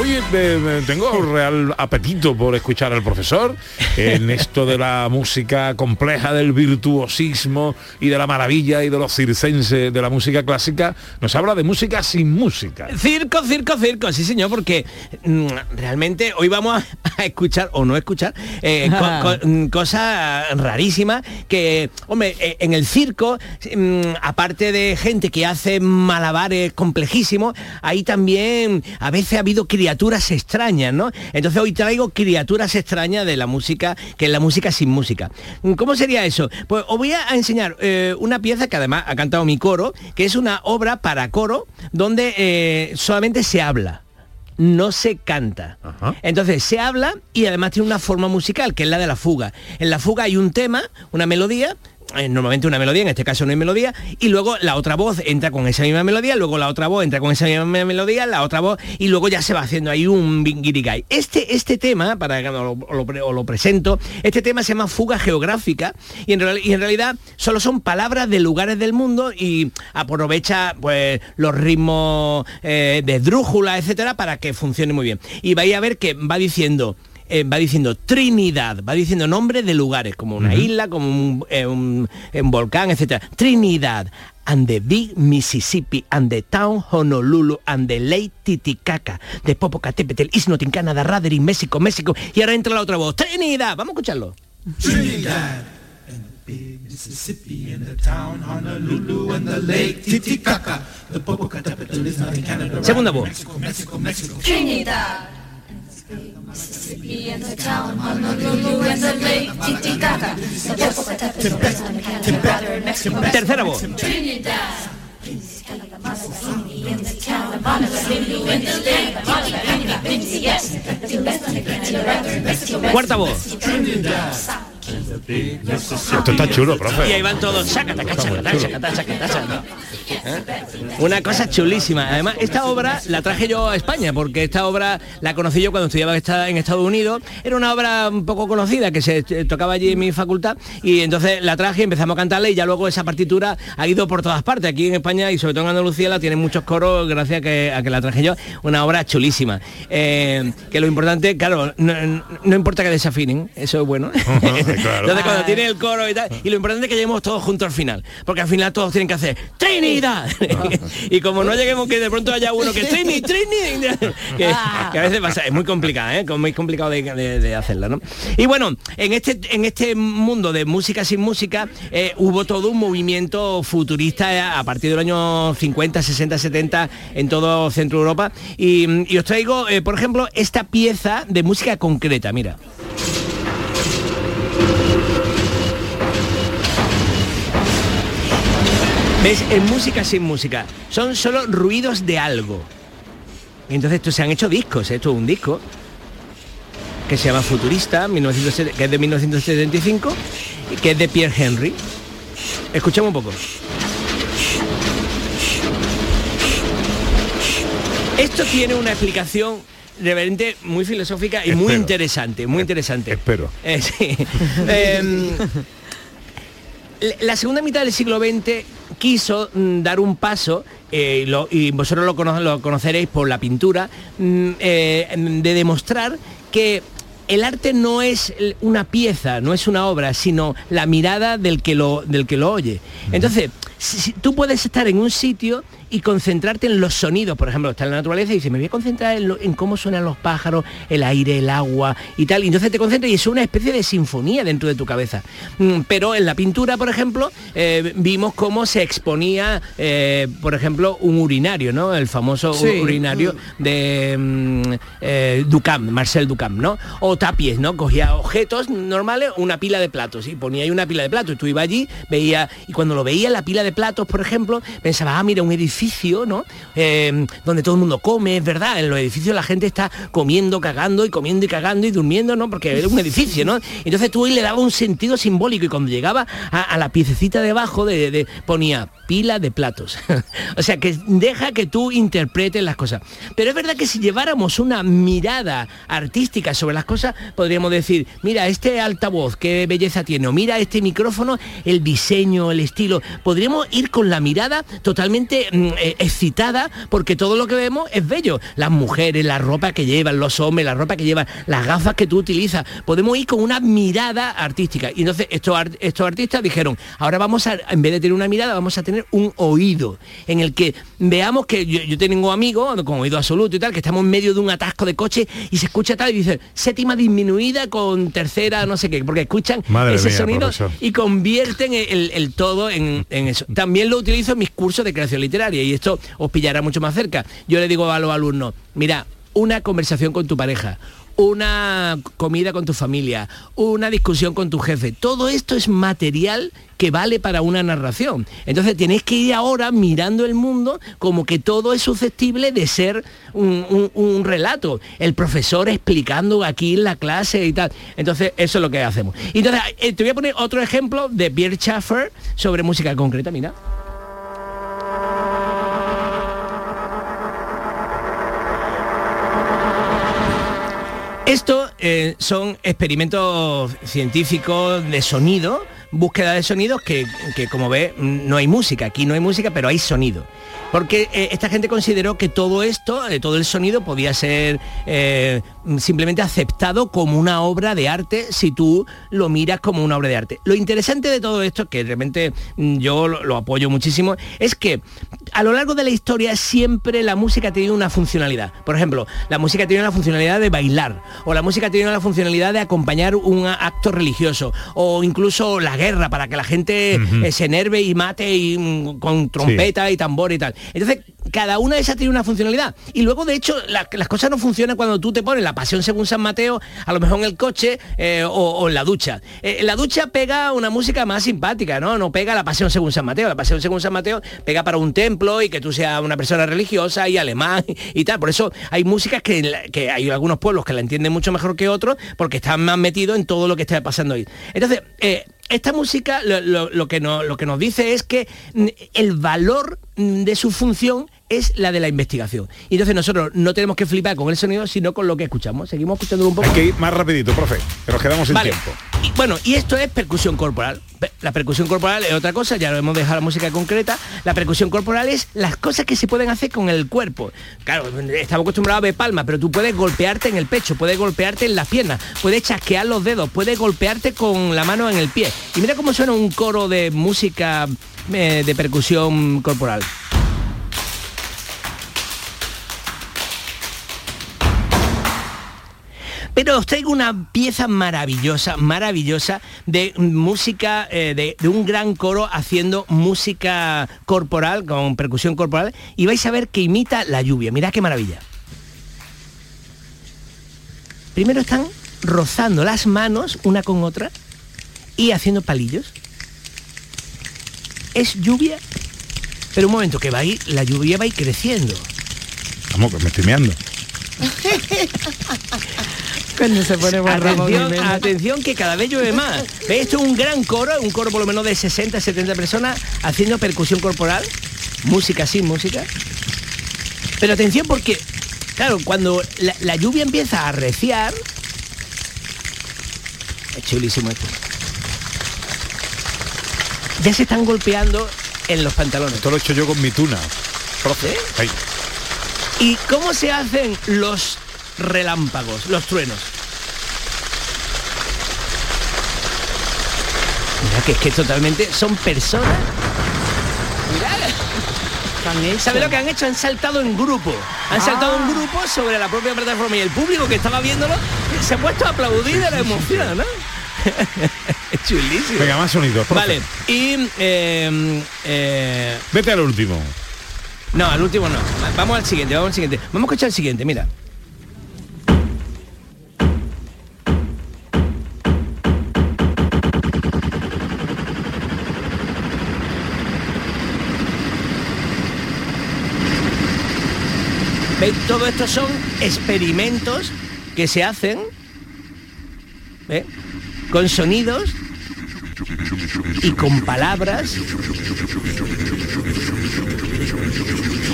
Oye, eh, tengo real apetito por escuchar al profesor en esto de la música compleja, del virtuosismo y de la maravilla y de los circenses de la música clásica. Nos habla de música sin música. Circo, circo, circo, sí señor, porque mm, realmente hoy vamos a, a escuchar o no escuchar eh, co- co- mm, cosas rarísimas que, hombre, eh, en el circo, mm, aparte de gente que hace malabares complejísimos, ahí también a veces ha habido criaturas extrañas, ¿no? Entonces hoy traigo criaturas extrañas de la música, que es la música sin música. ¿Cómo sería eso? Pues os voy a enseñar eh, una pieza que además ha cantado mi coro, que es una obra para coro donde eh, solamente se habla no se canta. Entonces se habla y además tiene una forma musical, que es la de la fuga. En la fuga hay un tema, una melodía, normalmente una melodía, en este caso no hay melodía, y luego la otra voz entra con esa misma melodía, luego la otra voz entra con esa misma melodía, la otra voz, y luego ya se va haciendo ahí un guirigay. Este, este tema, para que lo, lo presento, este tema se llama fuga geográfica, y en, real- y en realidad solo son palabras de lugares del mundo y aprovecha pues los ritmos eh, de drújula, etcétera, para que funcione muy bien. Y vais a ver que va diciendo eh, va diciendo Trinidad, va diciendo nombres de lugares, como una isla, como un, eh, un- un volcán, etcétera. Trinidad, and the big Mississippi, and the town Honolulu, and the Lake Titicaca, de Popocatépetl, Isnotin, Canadá, Raderi, México, México. Y ahora entra la otra voz, Trinidad, vamos a escucharlo. Trinidad and the big Mississippi and the town Honolulu and the lake Titicaca. The Popocatépetl is not in Canada. Segunda voz. Mexico, Mexico, Mexico. Trinidad. Tercera voz. Cuarta voz. Esto está chulo, profe. Y ahí van todos. Una cosa chulísima. Además, esta obra la traje yo a España, porque esta obra la conocí yo cuando estudiaba en Estados Unidos. Era una obra un poco conocida que se eh, tocaba allí en mi facultad y entonces la traje empezamos a cantarla y ya luego esa partitura ha ido por todas partes. Aquí en España y sobre todo en Andalucía la tienen muchos coros gracias a que, a que la traje yo. Una obra chulísima. Eh, que lo importante, claro, no, no importa que desafinen, eso es bueno. Claro. Entonces cuando Ah. tiene el coro y tal, y lo importante es que lleguemos todos juntos al final, porque al final todos tienen que hacer Trinidad. y como no lleguemos que de pronto haya uno que Trini, Trini, que, que a veces pasa, es muy complicado, ¿eh? muy complicado de, de- de hacerla, ¿no? Y bueno, en este, en este mundo de música sin música eh, hubo todo un movimiento futurista eh, a partir del año 50, 60, 70 en todo Centro Europa. Y, y os traigo, eh, por ejemplo, esta pieza de música concreta, mira. ¿Ves? En música sin música. Son solo ruidos de algo. Y entonces esto se han hecho discos, ¿eh? esto es un disco que se llama Futurista, 1970 que es de 1975, y que es de Pierre Henry. Escuchemos un poco. Esto tiene una explicación realmente muy filosófica y muy interesante, muy interesante. Espero. Eh, sí. Em, la segunda mitad del siglo XX quiso mm, dar un paso, eh, y lo- y vosotros lo, cono- lo conoceréis por la pintura, mm, eh, de demostrar que el arte no es una pieza, no es una obra, sino la mirada del que lo, del que lo oye. Entonces, si- si tú puedes estar en un sitio y concentrarte en los sonidos, por ejemplo, está en la naturaleza y dices, me voy a concentrar en, lo- en cómo suenan los pájaros, el aire, el agua y tal. Y entonces te concentras y es una especie de sinfonía dentro de tu cabeza. Mm, Pero en la pintura, por ejemplo, eh, vimos cómo se exponía, eh, por ejemplo, un urinario, ¿no? El famoso Sí. urinario de mm, eh, Duchamp, Marcel Duchamp, ¿no? O Tapies, ¿no? Cogía objetos normales, una pila de platos y ponía ahí una pila de platos. Y tú ibas allí, veía, y cuando lo veía la pila de platos, por ejemplo, pensaba, ah, mira, un edificio, ¿no? Eh, donde todo el mundo come, es verdad, en los edificios la gente está comiendo, cagando y comiendo y cagando y durmiendo, ¿no? Porque es un edificio, ¿no? Entonces tú ahí le daba un sentido simbólico y cuando llegaba a, la piececita de abajo de, ponía pila de platos. o sea que deja que tú interpretes las cosas. Pero es verdad que si lleváramos una mirada artística sobre las cosas, podríamos decir, mira, este altavoz, qué belleza tiene, o mira este micrófono, el diseño, el estilo. Podríamos ir con la mirada totalmente mm, excitada porque todo lo que vemos es bello. Las mujeres, la ropa que llevan, los hombres, la ropa que llevan, las gafas que tú utilizas. Podemos ir con una mirada artística. Y entonces estos, estos artistas dijeron, ahora vamos a, en vez de tener una mirada, vamos a tener un oído en el que veamos que yo, yo tengo amigos con oído absoluto y tal, que estamos en medio de un atasco de coche y se escucha tal y dice séptima disminuida con tercera, no sé qué, porque escuchan Madre ese mía, sonido profesor. y convierten el, el todo en, en eso. También lo utilizo en mis cursos de creación literaria y esto os pillará mucho más cerca. Yo le digo a los alumnos, mira, una conversación con tu pareja, una comida con tu familia, una discusión con tu jefe, todo esto es material que vale para una narración. Entonces tenéis que ir ahora mirando el mundo como que todo es susceptible de ser un, relato. El profesor explicando aquí en la clase y tal. Entonces eso es lo que hacemos. Entonces eh, te voy a poner otro ejemplo de Pierre Schaeffer sobre música concreta, mira. Esto eh, son experimentos científicos de sonido, búsqueda de sonidos que, que, como ve no hay música, aquí no hay música, pero hay sonido. Porque eh, esta gente consideró que todo esto, eh, todo el sonido podía ser simplemente aceptado como una obra de arte si tú lo miras como una obra de arte. Lo interesante de todo esto, que realmente mm, yo lo, lo apoyo muchísimo, es que a lo largo de la historia siempre la música ha tenido una funcionalidad. Por ejemplo, la música tiene la funcionalidad de bailar, o la música tiene la funcionalidad de acompañar un acto religioso, o incluso la guerra, para que la gente eh, se enerve y mate y, mm, con trompeta y tambor y tal. Entonces, cada una de esas tiene una funcionalidad. Y luego, de hecho, la- las cosas no funcionan cuando tú te pones la pasión según San Mateo, a lo mejor en el coche eh, o, en la ducha. Eh, la ducha pega una música más simpática, ¿no? No pega la pasión según San Mateo. La pasión según San Mateo pega para un templo y que tú seas una persona religiosa y alemán y tal. Por eso hay músicas que, que hay algunos pueblos que la entienden mucho mejor que otros porque están más metidos en todo lo que está pasando ahí. Entonces, eh, esta música lo, que que nos dice es que el valor de su función es la de la investigación. Y entonces nosotros no tenemos que flipar con el sonido, sino con lo que escuchamos. Seguimos escuchando un poco. Hay que ir más rapidito, profe, que nos quedamos sin Vale. tiempo. Y, bueno, y esto es percusión corporal. La percusión corporal es otra cosa, ya lo hemos dejado la música concreta. La percusión corporal es las cosas que se pueden hacer con el cuerpo. Claro, estamos acostumbrados a ver palmas, pero tú puedes golpearte en el pecho, puedes golpearte en las piernas, puedes chasquear los dedos, puedes golpearte con la mano en el pie. Y mira cómo suena un coro de música eh, de percusión corporal. Pero os traigo una pieza maravillosa, maravillosa de música, eh, de, de un gran coro haciendo música corporal, con percusión corporal, y vais a ver que imita la lluvia. Mirad qué maravilla. Primero están rozando las manos una con otra y haciendo palillos. Es lluvia, pero un momento que va a ir, la lluvia va a ir creciendo. Vamos, que me estoy meando. Cuando se pone buen Ramón Atención, atención que cada vez llueve más. ¿Ves? Esto es un gran coro, un coro por lo menos de 60, 70 personas haciendo percusión corporal, música sin música. Pero atención porque, claro, cuando la, la lluvia empieza a arreciar, es chulísimo esto. Ya se están golpeando en los pantalones. Esto lo he hecho yo con mi tuna. Profe. Ahí. ¿Y cómo se hacen los relámpagos, los truenos? Mira que es que totalmente son personas. Mirad. ¿Sabes lo que han hecho? Han saltado en grupo. Han saltado en grupo sobre la propia plataforma y el público que estaba viéndolo se ha puesto a aplaudir de la emoción, ¿no? es chulísimo. Venga, más sonidos. Vale, y eh, eh, Vete al último. no, al último no. Vamos al siguiente, vamos al siguiente. Vamos a escuchar el siguiente, mira. ¿Veis? Todo esto son experimentos que se hacen con sonidos y con palabras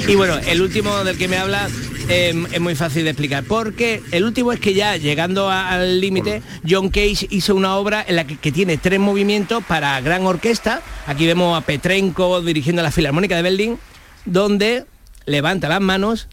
Y bueno, el último del que me habla eh, es muy fácil de explicar, porque el último es que ya llegando al límite, John Cage hizo una obra en la que, que tiene tres movimientos para gran orquesta. Aquí vemos a Petrenko dirigiendo la Filarmónica de Berlín, donde levanta las manos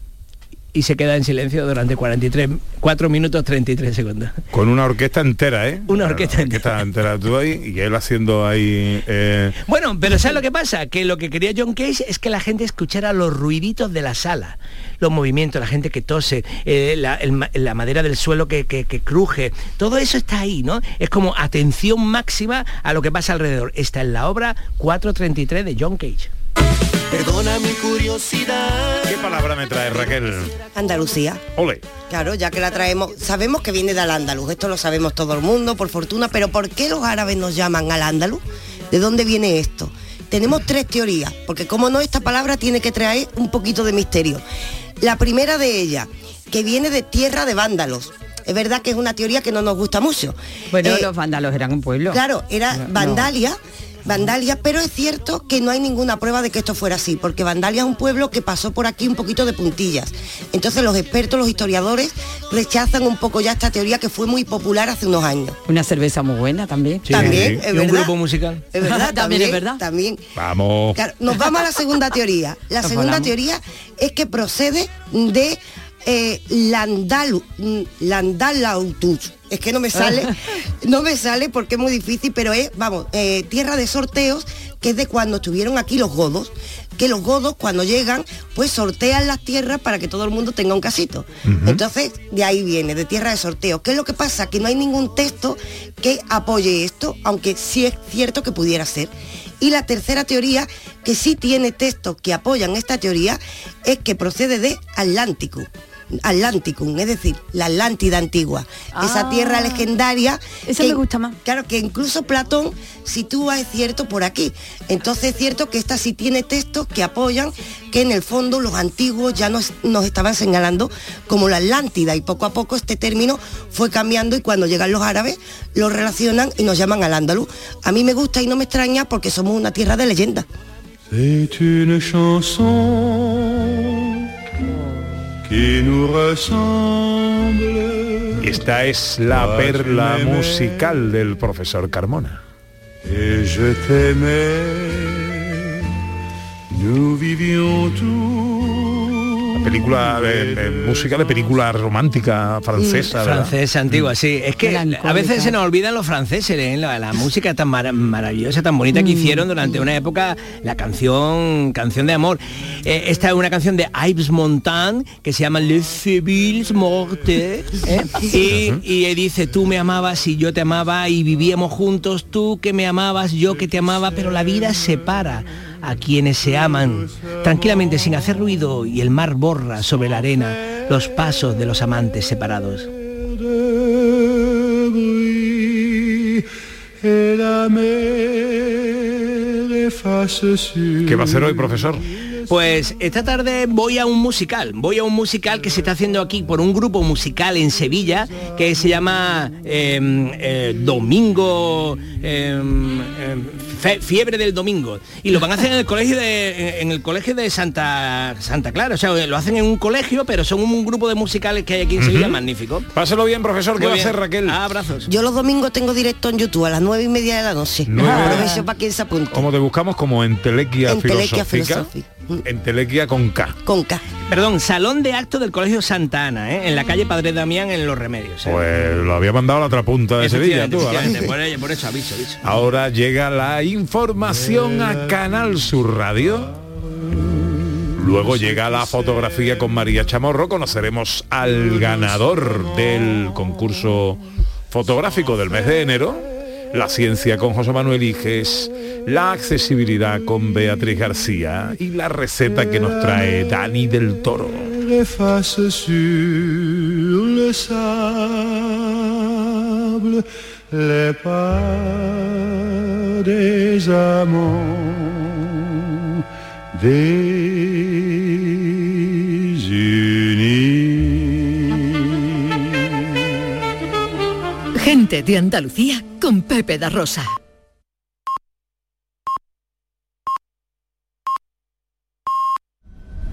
y se queda en silencio durante 43, 4 minutos 33 segundos. Con una orquesta entera, ¿eh? Una orquesta entera. Tú ahí y él haciendo ahí... eh, Bueno, pero ¿sabes lo que pasa? Que lo que quería John Cage es que la gente escuchara los ruiditos de la sala, los movimientos, la gente que tose, eh, la, el ma- la madera del suelo que, que- que cruje, todo eso está ahí, ¿no? Es como atención máxima a lo que pasa alrededor. Está en la obra 433 de John Cage. Perdona mi curiosidad. ¿Qué palabra me trae Raquel? Andalucía. Ole. Claro, ya que la traemos, sabemos que viene del andaluz, esto lo sabemos todo el mundo, por fortuna, pero ¿por qué los árabes nos llaman al andaluz? ¿De dónde viene esto? Tenemos tres teorías, porque como no, esta palabra tiene que traer un poquito de misterio. La primera de ellas, que viene de tierra de vándalos. Es verdad que es una teoría que no nos gusta mucho. Bueno, Eh, los vándalos eran un pueblo. Claro, era No, no. Vandalia. Pero es cierto que no hay ninguna prueba de que esto fuera así, porque Vandalia es un pueblo que pasó por aquí un poquito de puntillas. Entonces los expertos, los historiadores, rechazan un poco ya esta teoría que fue muy popular hace unos años. Una cerveza muy buena también. También, es Y un verdad. grupo musical. Es verdad, También es verdad. También. Vamos. Claro, nos vamos a la segunda teoría. La Nos segunda volamos. teoría es que procede de eh, mm, Landalautus. Es que no me sale, no me sale porque es muy difícil, pero es, vamos, eh, tierra de sorteos, que es de cuando estuvieron aquí los godos, que los godos cuando llegan, pues sortean las tierras para que todo el mundo tenga un casito. Entonces, de ahí viene, de tierra de sorteo. ¿Qué es lo que pasa? Que no hay ningún texto que apoye esto, aunque sí es cierto que pudiera ser. Y la tercera teoría, que sí tiene textos que apoyan esta teoría, es que procede de Atlántico. Atlanticum, es decir, la Atlántida antigua, esa Ah, tierra legendaria. esa que- me gusta más. Claro, que incluso Platón sitúa, es cierto, por aquí. Entonces es cierto que esta sí tiene textos que apoyan que en el fondo los antiguos ya nos, nos estaban señalando como la Atlántida y poco a poco este término fue cambiando y cuando llegan los árabes lo relacionan y nos llaman al andaluz. A mí me gusta y no me extraña porque somos una tierra de leyenda. C'est une chanson esta es la perla musical del profesor Carmona. Et je t'aimais, nous vivions tous película de, de música de película romántica francesa ¿verdad? francesa antigua sí. Es que a veces se nos olvidan los franceses ¿eh? la, la música tan mara- maravillosa tan bonita que hicieron durante una época la canción canción de amor. Eh, esta es una canción de Yves Montand que se llama Les Fébils Mortes ¿eh? y, y él dice tú me amabas y yo te amaba y vivíamos juntos. Tú que me amabas yo que te amaba pero la vida separa a quienes se aman tranquilamente sin hacer ruido y el mar borra sobre la arena los pasos de los amantes separados. ¿Qué va a hacer hoy, profesor? Pues esta tarde voy a un musical, voy a un musical que se está haciendo aquí por un grupo musical en Sevilla que se llama eh, eh, Domingo, eh, eh, Fe- Fiebre del Domingo y lo van a hacer en el colegio de en el colegio de Santa Santa Clara, o sea, lo hacen en un colegio, pero son un grupo de musicales que hay aquí en Sevilla magnífico. Páselo bien, profesor, ¿qué va a hacer Raquel? Abrazos. Yo los domingos tengo directo en YouTube a las nueve y media de la noche. Para quien se apunte. Como te buscamos como entelequia Entelequia filosófica, filosófica. Entelequia con K. Con K. Perdón, Salón de Actos del Colegio Santa Ana, ¿eh? en la calle Padre Damián en Los Remedios. ¿eh? Pues lo había mandado a la otra punta de Sevilla, tú. Por, ello- por eso aviso, aviso. Ahora llega la información a Canal Sur Radio. Luego llega la fotografía con María Chamorro. Conoceremos al ganador del concurso fotográfico del mes de enero. La ciencia con José Manuel Iges. La accesibilidad con Beatriz García. Y la receta que nos trae Dani del Toro. Gente de Andalucía con Pepe da Rosa.